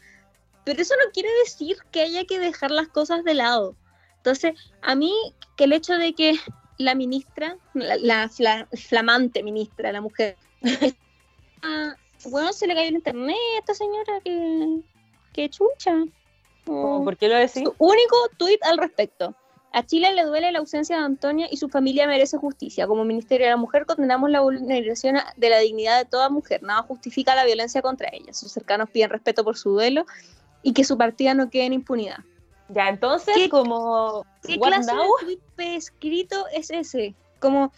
pero eso no quiere decir que haya que dejar las cosas de lado. Entonces, a mí que el hecho de que la ministra, la, flamante ministra, la mujer, *laughs* bueno, se le cayó el internet a esta señora que, que chucha.
¿Por qué lo decís?
único tuit al respecto. A Chile le duele la ausencia de Antonia y su familia merece justicia. Como Ministerio de la Mujer condenamos la vulneración de la dignidad de toda mujer. Nada justifica la violencia contra ella. Sus cercanos piden respeto por su duelo y que su partida no quede en impunidad.
Ya, entonces, como...
¿Qué clase de tweet escrito es ese? Como,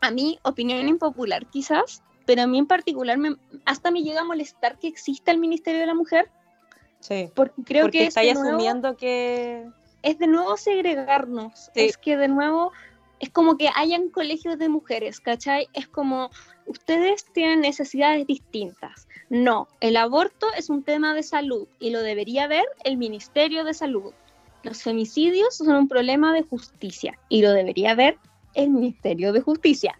a mí, opinión impopular quizás, pero a mí en particular me, hasta me llega a molestar que exista el Ministerio de la Mujer.
Sí, porque creo que está asumiendo que
es de nuevo segregarnos, es que de nuevo es como que hayan colegios de mujeres, ¿cachai? Es como ustedes tienen necesidades distintas. No, el aborto es un tema de salud y lo debería ver el Ministerio de Salud. Los femicidios son un problema de justicia y lo debería ver el Ministerio de Justicia.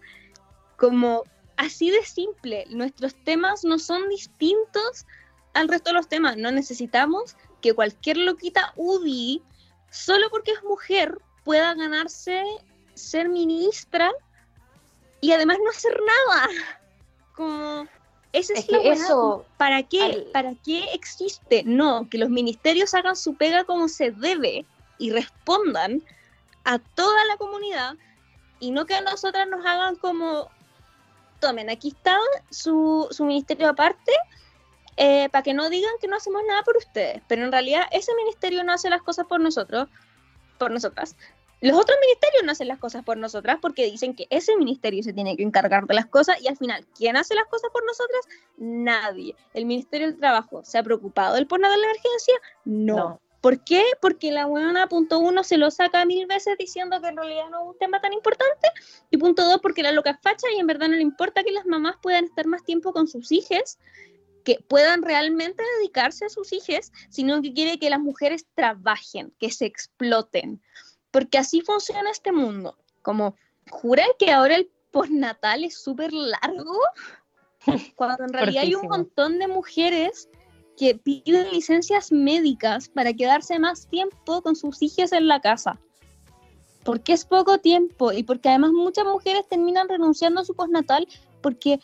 Como así de simple, nuestros temas no son distintos al resto de los temas. No necesitamos que cualquier loquita UDI solo porque es mujer pueda ganarse ser ministra y además no hacer nada. *laughs* Como ese es, eso. ¿Para qué? ¿Para qué existe? No, que los ministerios hagan su pega como se debe y respondan a toda la comunidad y no que a nosotras nos hagan como tomen, aquí está su, su ministerio aparte eh, para que no digan que no hacemos nada por ustedes, pero en realidad ese ministerio no hace las cosas por nosotros, por nosotras, los otros ministerios no hacen las cosas por nosotras porque dicen que ese ministerio se tiene que encargar de las cosas y al final, ¿quién hace las cosas por nosotras? Nadie. ¿El Ministerio del Trabajo se ha preocupado del por nada de la emergencia? No. ¿Por qué? Porque la buena, punto uno, se lo saca mil veces diciendo que en realidad no es un tema tan importante. Y punto dos, porque la loca facha y en verdad no le importa que las mamás puedan estar más tiempo con sus hijas, que puedan realmente dedicarse a sus hijas, sino que quiere que las mujeres trabajen, que se exploten porque así funciona este mundo. Como, ¿juran que ahora el postnatal es súper largo? *laughs* Cuando en realidad hay un montón de mujeres que piden licencias médicas para quedarse más tiempo con sus hijas en la casa. Porque es poco tiempo y porque además muchas mujeres terminan renunciando a su postnatal porque,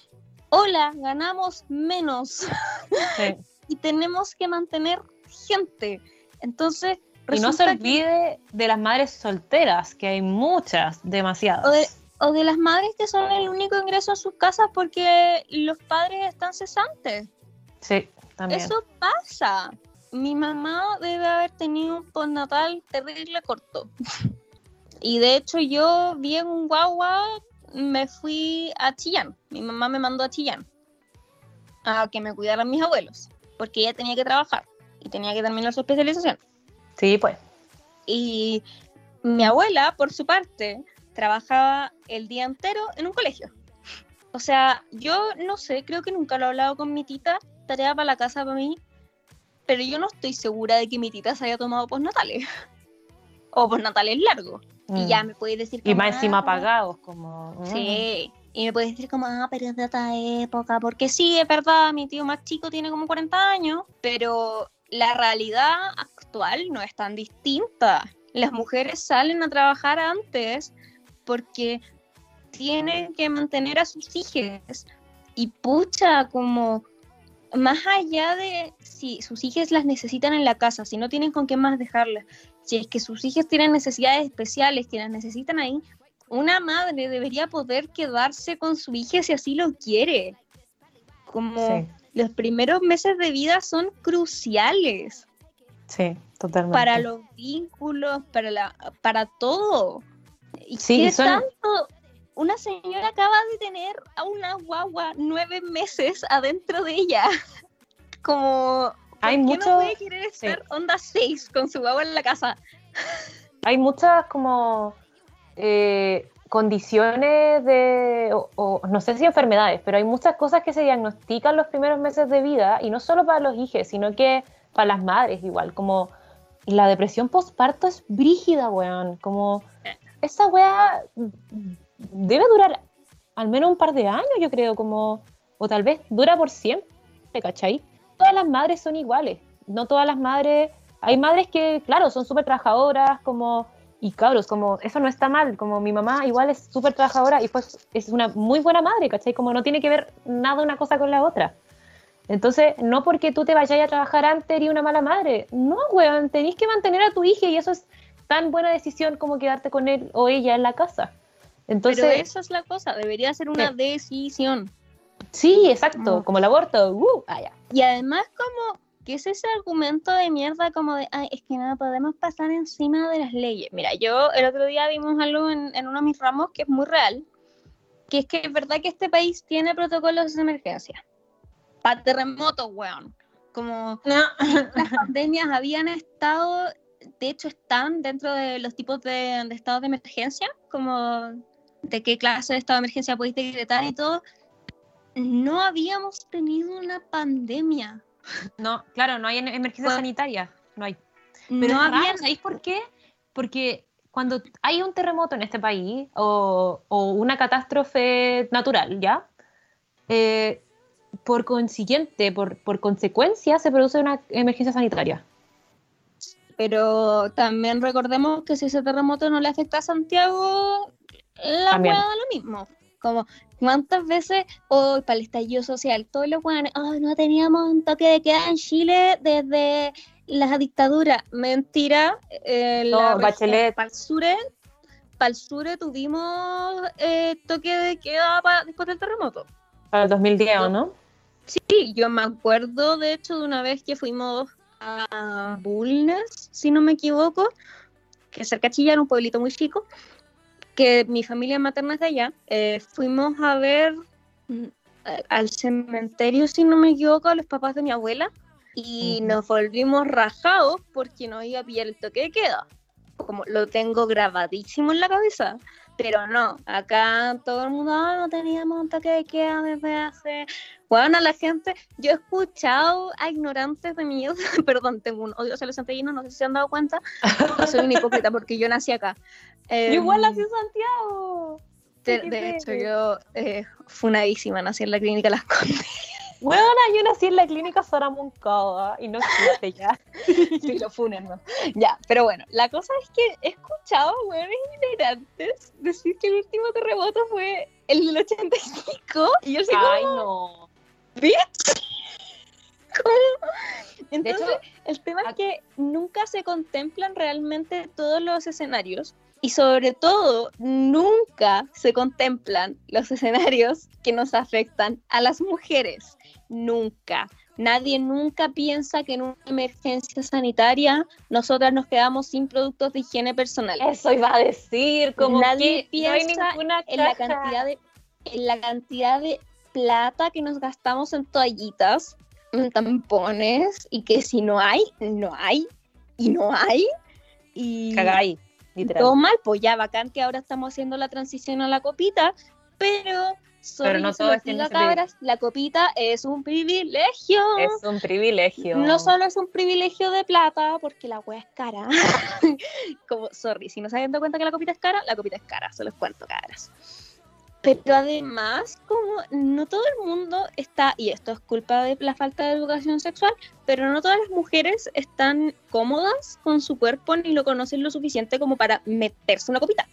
hola, ganamos menos *laughs* y tenemos que mantener gente. Entonces,
y no se olvide de las madres solteras, que hay muchas, demasiadas.
O de, las madres que son el único ingreso a sus casas porque los padres están cesantes.
Sí, también.
Eso pasa. Mi mamá debe haber tenido un postnatal terrible corto. *laughs* y de hecho yo vi en un guagua, me fui a Chillán. Mi mamá me mandó a Chillán a que me cuidaran mis abuelos, porque ella tenía que trabajar y tenía que terminar su especialización.
Sí, pues.
Y mi abuela, por su parte, trabajaba el día entero en un colegio. O sea, yo no sé, creo que nunca lo he hablado con mi tita, tarea para la casa para mí, pero yo no estoy segura de que mi tita se haya tomado postnatales. *laughs* o postnatales largos. Y ya mm. me puede decir
que. Y más encima ah, pagados, como.
Mm. Sí. Y me puede decir como, ah, pero es de esta época. Porque sí, es verdad, mi tío más chico tiene como 40 años, pero la realidad actual no es tan distinta. Las mujeres salen a trabajar antes porque tienen que mantener a sus hijas. Y pucha, como más allá de si sus hijas las necesitan en la casa, si no tienen con qué más dejarlas, si es que sus hijas tienen necesidades especiales que las necesitan ahí, una madre debería poder quedarse con su hija si así lo quiere. Como los primeros meses de vida son cruciales.
Sí, totalmente.
Para los vínculos, para, la, para todo.
Y sí,
tanto, una señora acaba de tener a una guagua nueve meses adentro de ella. *laughs* Como,
hay
no puede querer estar onda seis con su guagua en la casa?
Hay muchas como eh, condiciones de, o, no sé si enfermedades, pero hay muchas cosas que se diagnostican los primeros meses de vida y no solo para los hijos, sino que para las madres igual, como la depresión postparto es brígida, weón, como esa weá debe durar al menos un par de años, yo creo, como, o tal vez dura por siempre, ¿cachai? Todas las madres son iguales, no todas las madres, hay madres que, claro, son súper trabajadoras, como y cabros, como eso no está mal, como mi mamá igual es súper trabajadora y pues es una muy buena madre, ¿cachai? Como no tiene que ver nada una cosa con la otra. Entonces, no porque tú te vayas a trabajar antes y una mala madre, no, weón, tenéis que mantener a tu hija y eso es tan buena decisión como quedarte con él o ella en la casa. Entonces,
Pero eso es la cosa, debería ser una decisión.
Sí, exacto, como, el aborto. Uh, ah,
y además como ¿Qué es ese argumento de mierda como de, ay, es que no podemos pasar encima de las leyes? Mira, yo el otro día vimos algo en, uno de mis ramos que es muy real, que es que es verdad que este país tiene protocolos de emergencia. Para terremotos, weón. Como las *laughs* pandemias habían estado, de hecho están dentro de los tipos de, de estados de emergencia, como de qué clase de estado de emergencia podéis decretar y todo. No habíamos tenido una pandemia
no, claro, no hay emergencia sanitaria, no hay. Pero no había... ¿sabéis por qué? Porque cuando hay un terremoto en este país o, una catástrofe natural, ¿ya? Eh, por consiguiente, por, por consecuencia, se produce una emergencia sanitaria.
Pero también recordemos que si ese terremoto no le afecta a Santiago, la hueá da lo mismo. Como, ¿cuántas veces, hoy para el estallido social, todos los buenos, oh, no teníamos un toque de queda en Chile desde la dictadura? Mentira. Eh,
no, Bachelet.
Para el sur, para el sur tuvimos eh, toque de queda después del terremoto.
Para el 2010, ¿o no?
Sí, yo me acuerdo de hecho de una vez que fuimos a Bulnes, si no me equivoco, que cerca de Chillán, un pueblito muy chico, que mi familia materna es de allá. Eh, fuimos a ver al cementerio, si no me equivoco, a los papás de mi abuela y nos volvimos rajados porque no iba a pillar el toque de queda. Como lo tengo grabadísimo en la cabeza. Pero no, acá todo el mundo ah, no teníamos un toque de queda desde hace. Bueno, a la gente, yo he escuchado a ignorantes de mi *laughs* perdón, tengo un odio hacia los santiaguinos, no sé si se han dado cuenta. soy una hipócrita porque yo nací acá.
igual nací en Santiago.
De, hecho, yo eh, funadísima, nací en la clínica Las Condes.
Bueno, yo nací en la clínica Saramuncada y no existe ya. *laughs*
sí, lo funen, ¿no? Ya, pero bueno, la cosa es que he escuchado a hueones ignorantes decir que el último terremoto fue el del 85 y yo sé
Ay, no.
¿Viste? Entonces, el tema es que nunca se contemplan realmente todos los escenarios y sobre todo, nunca se contemplan los escenarios que nos afectan a las mujeres. Nunca. Nadie nunca piensa que en una emergencia sanitaria nosotras nos quedamos sin productos de higiene personal.
Eso iba a decir, como
nadie piensa en la cantidad de en la cantidad de plata que nos gastamos en toallitas, en tampones y que si no hay, no hay y no hay y todo mal, pues ya bacán que ahora estamos haciendo la transición a la copita, pero
pero no todo es
cabras, la copita es un privilegio.
Es un privilegio.
No solo es un privilegio de plata, porque la wea es cara. *laughs* Como, sorry, si no se habían dado cuenta que la copita es cara, la copita es cara, se los cuento, cabras. Pero además, como no todo el mundo está, y esto es culpa de la falta de educación sexual, pero no todas las mujeres están cómodas con su cuerpo ni lo conocen lo suficiente como para meterse una copita.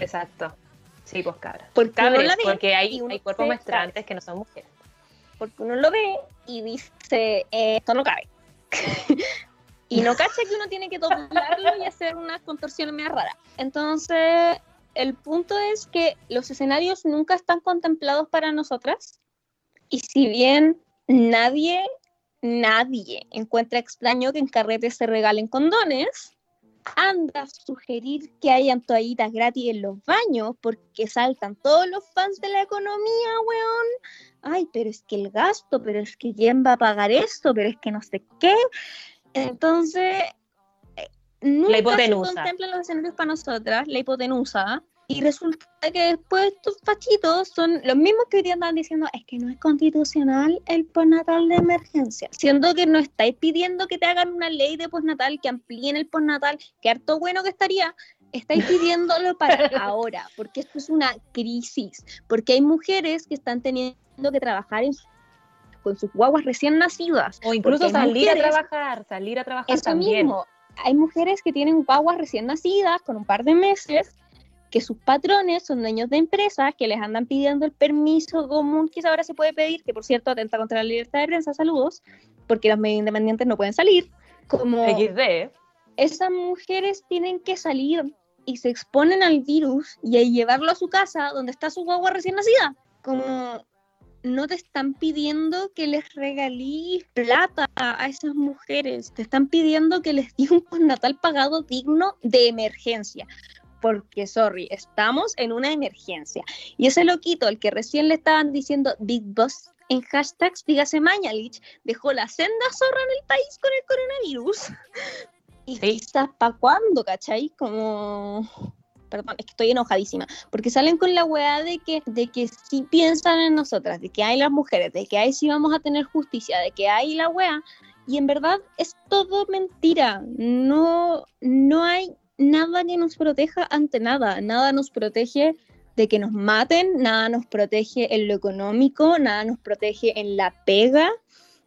Exacto. Sí, pues cabras.
Porque,
porque hay, hay cuerpos menstruantes que no son mujeres.
Porque uno lo ve y dice, esto no cabe. *laughs* y no cacha que uno tiene que doblarlo y hacer unas contorsiones medio raras. Entonces, el punto es que los escenarios nunca están contemplados para nosotras y si bien nadie, nadie encuentra extraño que en carretes se regalen condones, anda a sugerir que hayan toallitas gratis en los baños porque saltan todos los fans de la economía, weón. Ay, pero es que el gasto, pero es que quién va a pagar esto, pero es que no sé qué. Entonces,
la hipotenusa.
se contemplan los escenarios para nosotras, la hipotenusa, y resulta que después estos fachitos son los mismos que hoy día andan diciendo es que no es constitucional el postnatal de emergencia, siendo que no estáis pidiendo que te hagan una ley de postnatal que amplíen el postnatal, que harto bueno que estaría, estáis *laughs* pidiéndolo para ahora, porque esto es una crisis, porque hay mujeres que están teniendo que trabajar en con sus guaguas recién nacidas.
O incluso salir a trabajar, salir a trabajar
eso mismo. Hay mujeres que tienen guaguas recién nacidas con un par de meses que sus patrones son dueños de empresas que les andan pidiendo el permiso común que ahora se puede pedir, que por cierto atenta contra la libertad de prensa, saludos, porque los medios independientes no pueden salir. Como
XD.
Esas mujeres tienen que salir y se exponen al virus y a llevarlo a su casa donde está su guagua recién nacida. Como no te están pidiendo que les regalís plata a esas mujeres, te están pidiendo que les di un *laughs* natal pagado digno de emergencia. Porque, sorry, estamos en una emergencia. Y ese loquito, el que recién le estaban diciendo Big Boss en hashtags, dígase Mañalich, dejó la senda zorra en el país con el coronavirus. *laughs* Y quizás para cuándo, ¿cachai? Como perdón, es que estoy enojadísima, porque salen con la weá de que, de que sí piensan en nosotras, de que hay las mujeres, de que ahí sí vamos a tener justicia, de que hay la weá, y en verdad es todo mentira, no, no hay nada que nos proteja ante nada, nada nos protege de que nos maten, nada nos protege en lo económico, nada nos protege en la pega,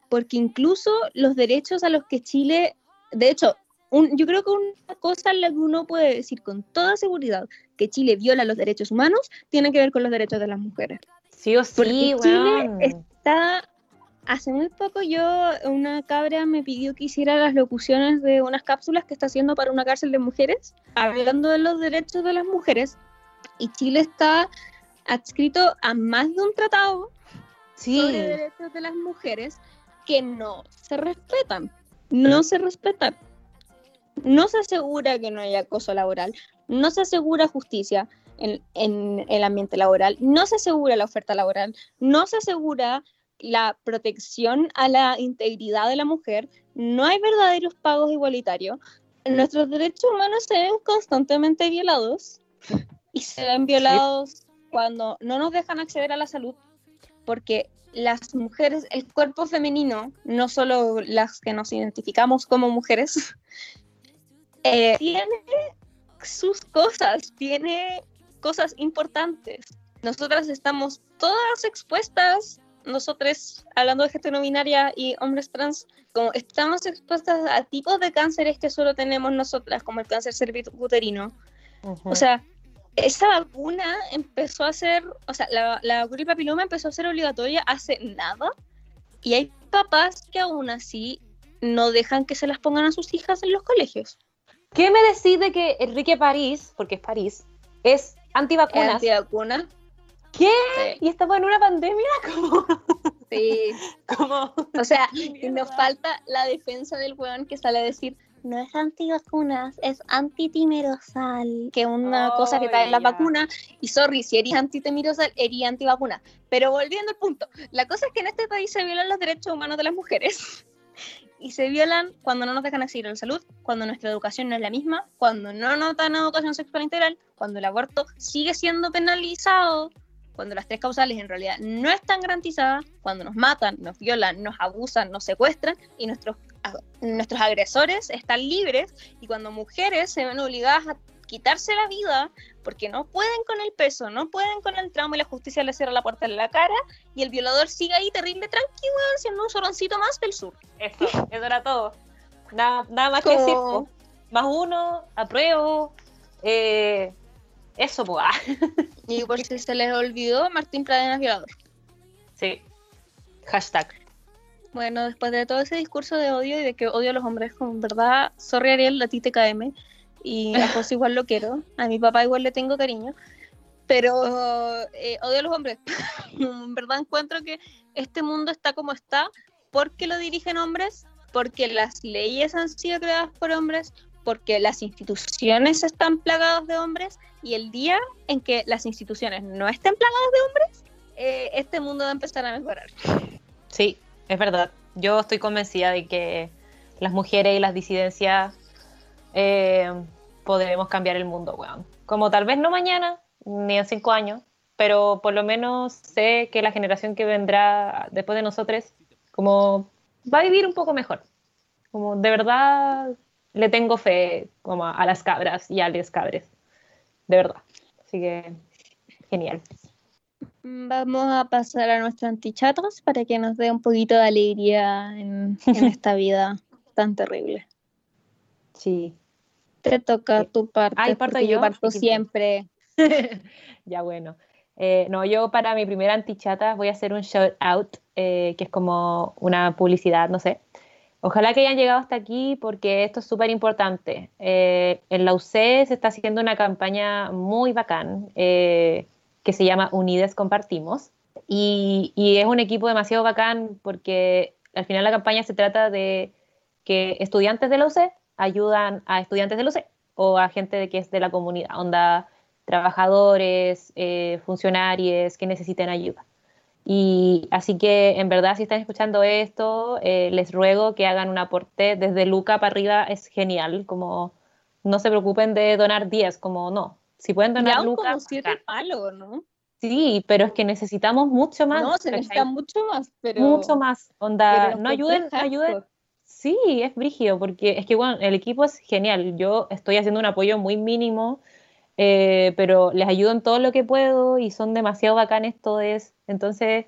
porque incluso los derechos a los que Chile, de hecho, yo creo que una cosa en la que uno puede decir con toda seguridad que Chile viola los derechos humanos tiene que ver con los derechos de las mujeres.
Sí o sí,
Chile está hace muy poco yo, una cabra me pidió que hiciera las locuciones de unas cápsulas que está haciendo para una cárcel de mujeres, hablando de los derechos de las mujeres. Y Chile está adscrito a más de un tratado sobre derechos de las mujeres que no se respetan. No se respetan. no se asegura que no haya acoso laboral, no se asegura justicia en, en el ambiente laboral, no se asegura la oferta laboral, no se asegura la protección a la integridad de la mujer, no hay verdaderos pagos igualitarios, nuestros derechos humanos se ven constantemente violados y se ven violados cuando no nos dejan acceder a la salud, porque las mujeres, el cuerpo femenino, no solo las que nos identificamos como mujeres, *laughs* eh, tiene sus cosas, tiene cosas importantes. Nosotras estamos todas expuestas nosotros, hablando de gente no binaria y hombres trans, como estamos expuestas a tipos de cánceres que solo tenemos nosotras, como el cáncer cervicuterino. O sea, esa vacuna empezó a ser, o sea, la, la vacuna papiloma empezó a ser obligatoria hace nada y hay papás que aún así no dejan que se las pongan a sus hijas en los colegios.
¿Qué me decide que Enrique París, porque es París, es antivacunas?
antivacuna.
¿Qué? ¿Y estamos en una pandemia? *laughs*
Sí. *laughs* O sea, *laughs* nos falta la defensa del weón que sale a decir, no es antivacunas, es antitimerosal, que es una cosa que trae la vacuna. Y sorry, si eres antitimerosal, eres antivacuna. Pero volviendo al punto, la cosa es que en este país se violan los derechos humanos de las mujeres. Y se violan cuando no nos dejan acceder a la salud, cuando nuestra educación no es la misma, cuando no nos dan educación sexual integral, cuando el aborto sigue siendo penalizado, cuando las tres causales en realidad no están garantizadas, cuando nos matan, nos violan, nos abusan, nos secuestran y nuestros, nuestros agresores están libres y cuando mujeres se ven obligadas a quitarse la vida porque no pueden con el peso, no pueden con el trauma y la justicia les cierra la puerta en la cara y el violador sigue ahí terrible tranquilo siendo un soroncito más del sur.
Eso, eso era todo. Nada, nada más que decir. Más uno, apruebo. Eh, eso, pues.
y por si se les olvidó, Martín Pradena es violador.
Sí. Hashtag.
Bueno, después de todo ese discurso de odio y de que odio a los hombres, con verdad, sorry Ariel, a ti te KM. Y a *laughs* José igual lo quiero. A mi papá igual le tengo cariño. Pero eh, odio a los hombres. *laughs* en verdad encuentro que este mundo está como está porque lo dirigen hombres, porque las leyes han sido creadas por hombres, porque las instituciones están plagadas de hombres y el día en que las instituciones no estén plagadas de hombres, eh, este mundo va a empezar a mejorar.
Sí, es verdad. Yo estoy convencida de que las mujeres y las disidencias eh, podremos cambiar el mundo, weón. Como tal vez no mañana, ni en cinco años, pero por lo menos sé que la generación que vendrá después de nosotros, como va a vivir un poco mejor. Como de verdad le tengo fe como a las cabras y a los cabres. De verdad. Así que, genial.
Vamos a pasar a nuestros antichatos para que nos dé un poquito de alegría en, *laughs* esta vida tan terrible.
Sí.
Te toca tu parte.
Ay, parto yo.
parto siempre. *laughs*
ya bueno. Eh, no, yo para mi primera antichata voy a hacer un shout out, eh, que es como una publicidad, no sé, Ojalá que hayan llegado hasta aquí porque esto es súper importante. Eh, en la UC se está haciendo una campaña muy bacán eh, que se llama Unides Compartimos y, es un equipo demasiado bacán porque al final la campaña se trata de que estudiantes de la UC ayudan a estudiantes de la UC o a gente que es de la comunidad, onda trabajadores, eh, funcionarios que necesiten ayuda. Y así que en verdad si están escuchando esto, eh, les ruego que hagan un aporte desde Luca para arriba, es genial, como no se preocupen de donar 10, como no, si pueden donar Luca.
Como siete palos, ¿no?
Sí, pero es que necesitamos mucho más.
No, se necesita mucho más, pero...
Mucho más, onda, no ayuden, ayuden. Sí, es brígido, porque es que bueno, el equipo es genial, yo estoy haciendo un apoyo muy mínimo, eh, pero les ayudo en todo lo que puedo y son demasiado bacanes todos. Entonces,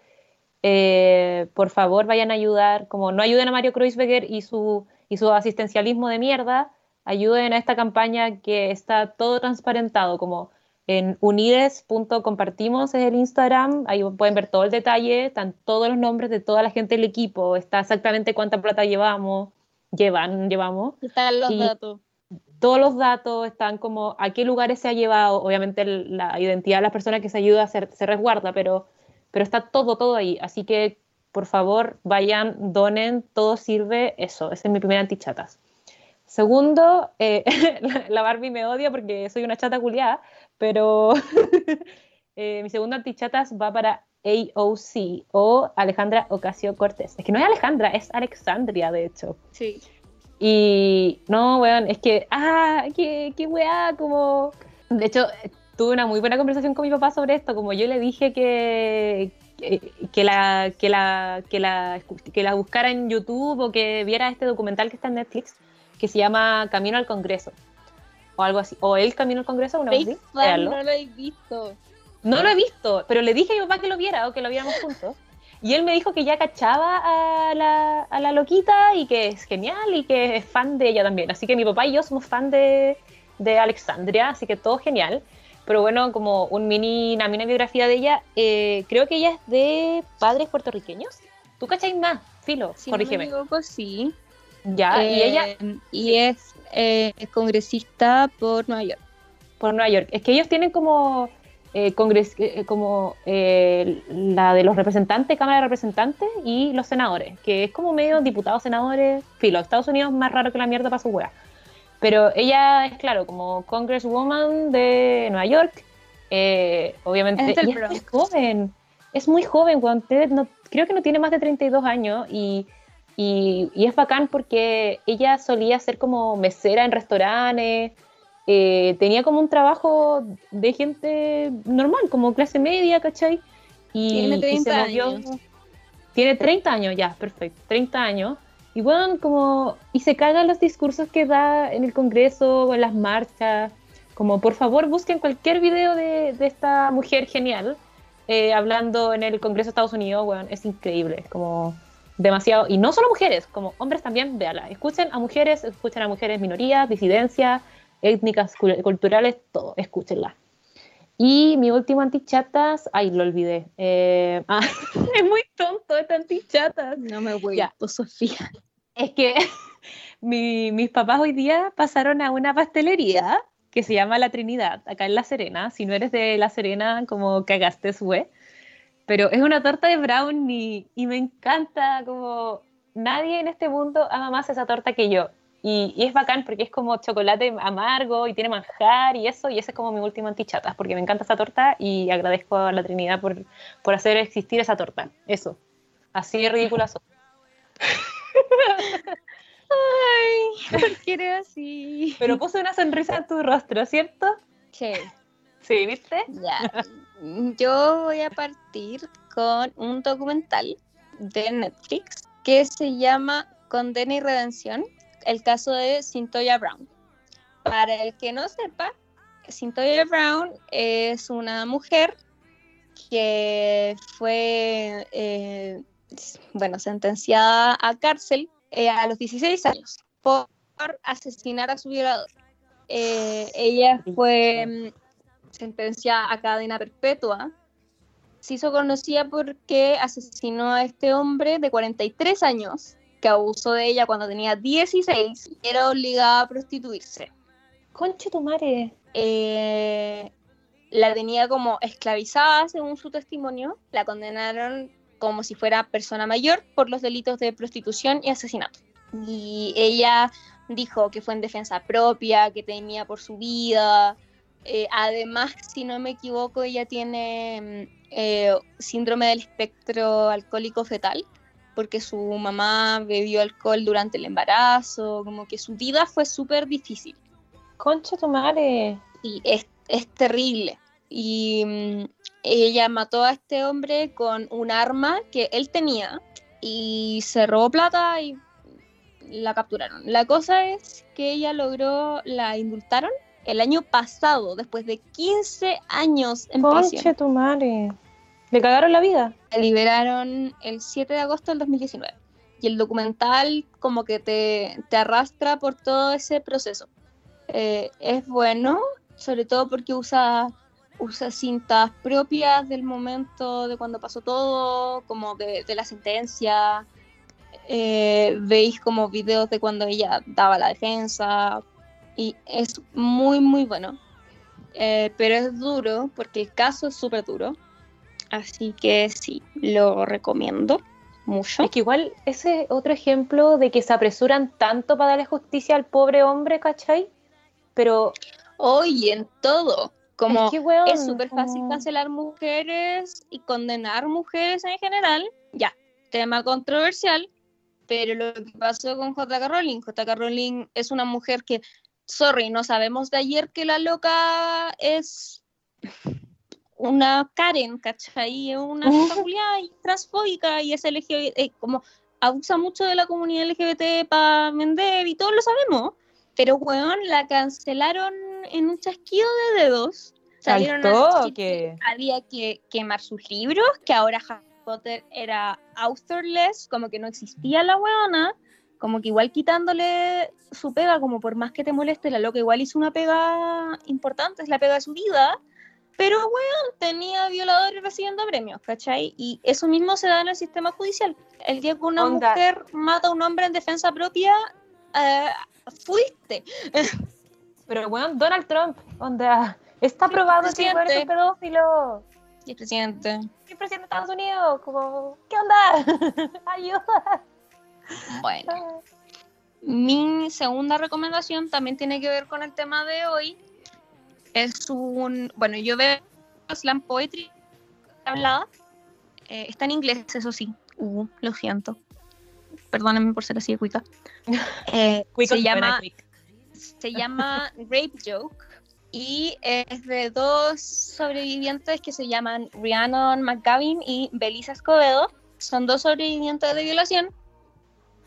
eh, por favor, vayan a ayudar, como no ayuden a Mario Kreuzberger y su, y su asistencialismo de mierda, ayuden a esta campaña que está todo transparentado, como en unides.compartimos es el Instagram, ahí pueden ver todo el detalle, están todos los nombres de toda la gente del equipo, está exactamente cuánta plata llevamos, llevan, llevamos.
Están los datos
todos los datos están como a qué lugares se ha llevado, obviamente la identidad de las personas que se ayuda se, se resguarda, pero, pero está todo, todo ahí. Así que, por favor, vayan, donen, todo sirve, eso, ese es mi primera antichatas. Segundo, eh, *laughs* la Barbie me odia porque soy una chata culiada, pero *laughs* eh, mi segunda antichatas va para AOC o Alejandra Ocasio Cortés. Es que no es Alejandra, es Alexandria, de hecho.
Sí.
Y no, weón, es que, ah, qué, qué weá, como... De hecho, tuve una muy buena conversación con mi papá sobre esto, como yo le dije que, que, la, que, la, que, la, que la buscara en YouTube o que viera este documental que está en Netflix, que se llama Camino al Congreso, o algo así, o El Camino al Congreso, una vez
No lo he visto.
No lo he visto, pero le dije a mi papá que lo viera o que lo viéramos juntos. Y él me dijo que ya cachaba a la, a la, loquita y que es genial y que es fan de ella también. Así que mi papá y yo somos fan de, de Alexandria, así que todo genial. Pero bueno, como un mini, una mini biografía de ella, eh, creo que ella es de padres puertorriqueños. ¿Tú cacháis más? Filo,
si
corrígeme.
No me equivoco, sí.
Ya, y ella.
Eh, y es eh, congresista por Nueva York.
Por Nueva York. Es que ellos tienen como eh, eh, como eh, la de los representantes, Cámara de Representantes y los senadores, que es como medio diputados, senadores, filo, Estados Unidos más raro que la mierda para su wea. Pero ella es, claro, como Congresswoman de Nueva York, obviamente, es, muy joven, es muy joven, no, creo que no tiene más de 32 años y, y, y es bacán porque ella solía ser como mesera en restaurantes, eh, tenía como un trabajo de gente normal, como clase media, ¿cachai?
Y, tiene 30 años.
Tiene 30 años ya, perfecto, 30 años. Y bueno, como, y se cagan los discursos que da en el Congreso o en las marchas. Como, por favor, busquen cualquier video de, esta mujer genial eh, hablando en el Congreso de Estados Unidos, bueno, es increíble, como demasiado. Y no solo mujeres, como hombres también, véala. Escuchen a mujeres, escuchen a mujeres minorías, disidencias, étnicas, culturales, todo, escúchenla. Y mi último antichatas, ay, lo olvidé. Eh, *laughs* ah, es muy tonto este antichatas.
No me voy, ya. Sofía.
Es que *laughs* mis papás hoy día pasaron a una pastelería que se llama La Trinidad, acá en La Serena. Si no eres de La Serena, como cagaste, fue. Pero es una torta de brownie y me encanta, como nadie en este mundo ama más esa torta que yo. Y, es bacán porque es como chocolate amargo y tiene manjar y eso, y ese es como mi último antichatas, porque me encanta esa torta y agradezco a la Trinidad por, por hacer existir esa torta. Eso. Así de ridícula
Ay, *laughs* quiere así.
Pero puse una sonrisa en tu rostro, ¿cierto?
Sí.
Sí, ¿viste?
Ya. Yo voy a partir con un documental de Netflix que se llama Condena y Redención el caso de Cintoya Brown. Para el que no sepa, Cintoya Brown es una mujer que fue, eh, bueno, sentenciada a cárcel eh, a los 16 años por asesinar a su violador. Eh, ella fue mm, sentenciada a cadena perpetua. Se hizo conocida porque asesinó a este hombre de 43 años que abusó de ella cuando tenía 16 y era obligada a prostituirse.
Conche tu madre.
Eh, la tenía como esclavizada según su testimonio. La condenaron como si fuera persona mayor por los delitos de prostitución y asesinato. Y ella dijo que fue en defensa propia, que temía por su vida. Eh, además, si no me equivoco, ella tiene mm, eh, síndrome del espectro alcohólico fetal, porque su mamá bebió alcohol durante el embarazo, como que su vida fue súper difícil.
Concha tu madre.
Y es, es terrible. Y mm, ella mató a este hombre con un arma que él tenía y se robó plata y la capturaron. La cosa es que ella logró, la indultaron el año pasado, después de 15 años en
Concha tu madre. ¿Le cagaron la vida?
La liberaron el 7 de agosto del 2019. Y el documental como que te, te arrastra por todo ese proceso. Eh, es bueno, sobre todo porque usa, usa cintas propias del momento de cuando pasó todo, como de, de la sentencia. Eh, veis como videos de cuando ella daba la defensa. Y es muy, muy bueno. Eh, pero es duro porque el caso es súper duro Así que sí, lo recomiendo mucho.
Es que igual ese otro ejemplo de que se apresuran tanto para darle justicia al pobre hombre, ¿cachai? Pero
Hoy en todo. Como
es que, weón,
súper fácil
como-
cancelar mujeres y condenar mujeres en general. Ya, tema controversial, pero lo que pasó con J.K. Rowling, J.K. Rowling es una mujer que, sorry, no sabemos de ayer que la loca es una Karen, ¿cachai? Una y transfóbica y es LGBT, eh, como abusa mucho de la comunidad LGBT para vender y todos lo sabemos. Pero, weón, la cancelaron en un chasquido de dedos. Salieron a que había que quemar sus libros, que ahora Harry Potter era authorless, como que no existía la weona, como que igual quitándole su pega, como por más que te moleste, la loca igual hizo una pega importante, es la pega de su vida, pero weón, tenía violadores recibiendo premios, ¿cachai? Y eso mismo se da en el sistema judicial. El día que una
Onda.
mujer mata a un hombre en defensa propia, eh, fuiste. *laughs*
Pero bueno, Donald Trump, onda, está probado que es un pedófilo.
Y el presidente.
El presidente de Estados Unidos, como, ¿qué onda? *laughs* Ayuda.
Bueno. Mi segunda recomendación también tiene que ver con el tema de hoy. Es un. Bueno, yo veo slam poetry hablada. Eh, está en inglés, eso sí. Uh, lo siento. Perdónenme por ser así de cuica. *laughs* Eh, se, llama, se llama Rape Joke y es de dos sobrevivientes que se llaman Rhiannon McGavin y Belisa Escobedo. Son dos sobrevivientes de violación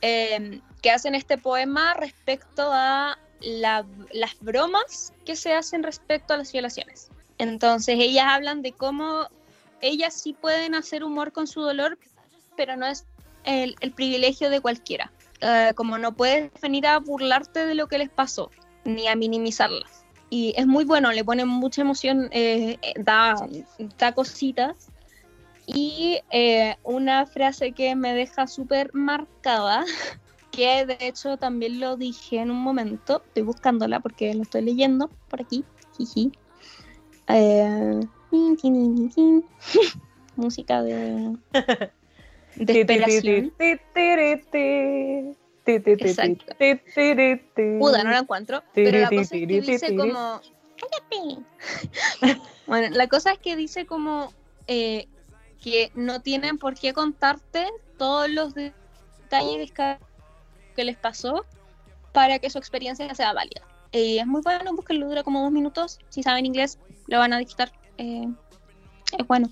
eh, que hacen este poema respecto a la- las bromas que se hacen respecto a las violaciones. Entonces ellas hablan de cómo ellas sí pueden hacer humor con su dolor, pero no es el, privilegio de cualquiera. Eh, como no puedes venir a burlarte de lo que les pasó, ni a minimizarlas. Y es muy bueno, le ponen mucha emoción, eh, da, da cositas. Y eh, una frase que me deja súper marcada, *laughs* que de hecho también lo dije en un momento, estoy buscándola porque lo estoy leyendo por aquí, jiji. Eh, tin, tin, tin, tin. música de desesperación. Exacto. Puta, no la encuentro. Pero la cosa es que dice como. Bueno, la cosa es que dice como eh, que no tienen por qué contarte todos los detalles que- que les pasó para que su experiencia sea válida. Eh, es muy bueno, búsquenlo, dura como dos minutos. Si saben inglés, lo van a disfrutar. Eh, es bueno.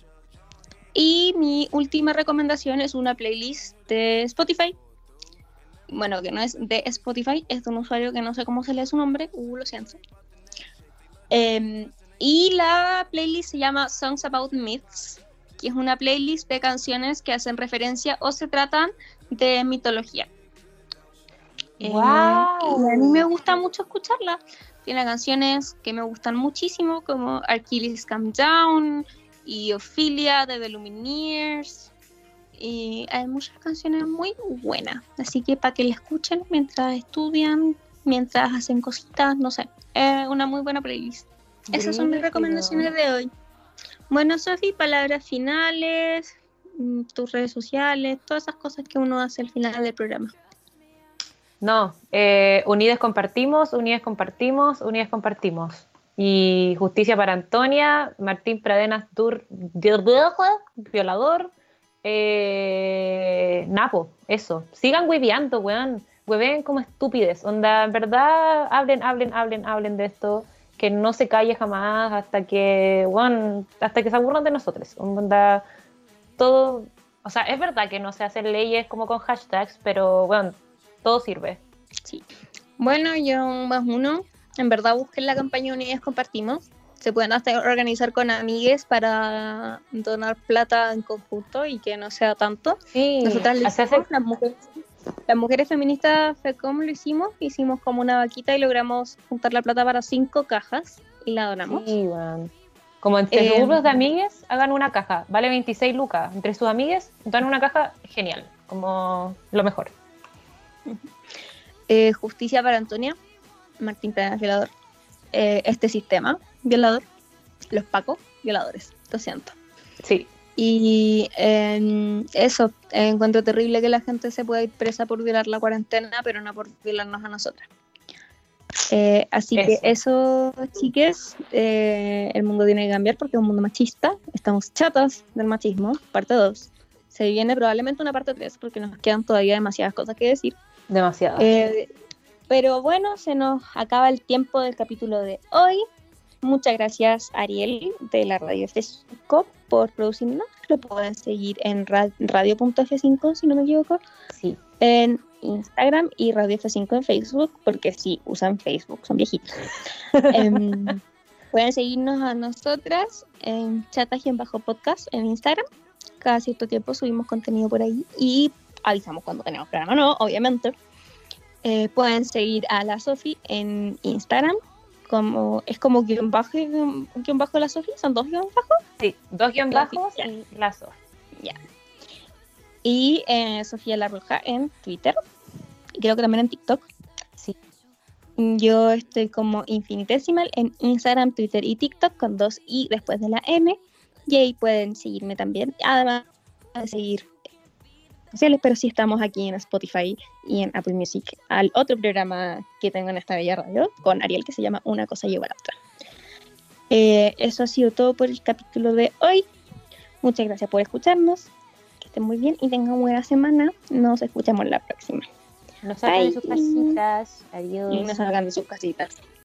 Y mi última recomendación es una playlist de Spotify bueno, que no es de Spotify, es de un usuario que no sé cómo se lee su nombre, uh, lo siento. Em, y la playlist se llama Songs About Myths, que es una playlist de canciones que hacen referencia o se tratan de mitología. Eh,
Guau.
y a mí me gusta mucho escucharla. Tiene canciones que me gustan muchísimo, como Achilles Come Down y Ophelia de The Lumineers. Y hay muchas canciones muy buenas, así que para que la escuchen mientras estudian, mientras hacen cositas, no sé. Es una muy buena playlist. Esas son mis recomendaciones de hoy. Bueno, Sofi, palabras finales, mm, tus redes sociales, todas esas cosas que uno hace al final del programa.
No, eh, unidas compartimos, unidas compartimos, unidas compartimos. Y justicia para Antonia, Martín Pradenas Dur, violador, eh, Napo, eso. Sigan hueveando, weón. Hueveen como estúpides. Onda, en verdad, hablen, hablen, hablen, hablen de esto. Que no se calle jamás hasta que, weón, hasta que se aburran de nosotros. Onda, todo. O sea, es verdad que no se hacen leyes como con hashtags, pero, weón, todo sirve.
Bueno, yo más uno. En verdad busquen la campaña Unidas Compartimos. Se pueden hasta organizar con amigues para donar plata en conjunto y que no sea tanto.
Sí,
Nosotras lo
así
hicimos,
hace-
las mujeres, las mujeres feministas FECOM lo hicimos, hicimos como una vaquita y logramos juntar la plata para cinco cajas y la donamos.
Sí, weón. Como entre
Eh,
grupos de amigues, hagan una caja. Vale 26 lucas. Entre sus amigues, dan una caja genial. Como lo mejor.
Eh, justicia para Antonia, Martín Pérez violador. Eh, este sistema, violador. Los pacos, violadores. Lo siento.
Sí.
Y em, eso, encuentro terrible que la gente se pueda ir presa por violar la cuarentena, pero no por violarnos a nosotras. Eh, así que eso, chiques, eh, el mundo tiene que cambiar porque es un mundo machista. Estamos chatas del machismo, parte 2. Se viene probablemente una parte 3 porque nos quedan todavía demasiadas cosas que decir.
Demasiadas.
Eh, pero bueno, se nos acaba el tiempo del capítulo de hoy. Muchas gracias, Ariel, de la Radio F5, por producirnos. Lo pueden seguir en radio.f5, si no me equivoco.
Sí.
En Instagram y Radio F5 en Facebook, porque sí, usan Facebook, son viejitos. *laughs* Em, pueden seguirnos a nosotras en chatas y en bajo podcast en Instagram. Cada cierto tiempo subimos contenido por ahí y avisamos cuando tenemos programa no, obviamente. Eh, pueden seguir a la Sofi en Instagram. Como, es como guion bajo, guion bajo la Sofi, son dos guion bajos.
Sí, dos guion bajos y la Sofi.
Ya. Y eh, Sofía La Roja en Twitter. Y creo que también en TikTok.
Sí.
Yo estoy como infinitesimal en Instagram, Twitter y TikTok con dos i después de la M. Y ahí pueden seguirme también. Además de seguir sociales, pero sí estamos aquí en Spotify y en Apple Music al otro programa que tengo en esta bella radio con Ariel que se llama Una cosa lleva a la otra. Eh, eso ha sido todo por el capítulo de hoy. Muchas gracias por escucharnos estén muy bien y tengan buena semana. Nos escuchamos la próxima.
Nos salgan de sus casitas. Adiós.
Y nos salgan de sus casitas.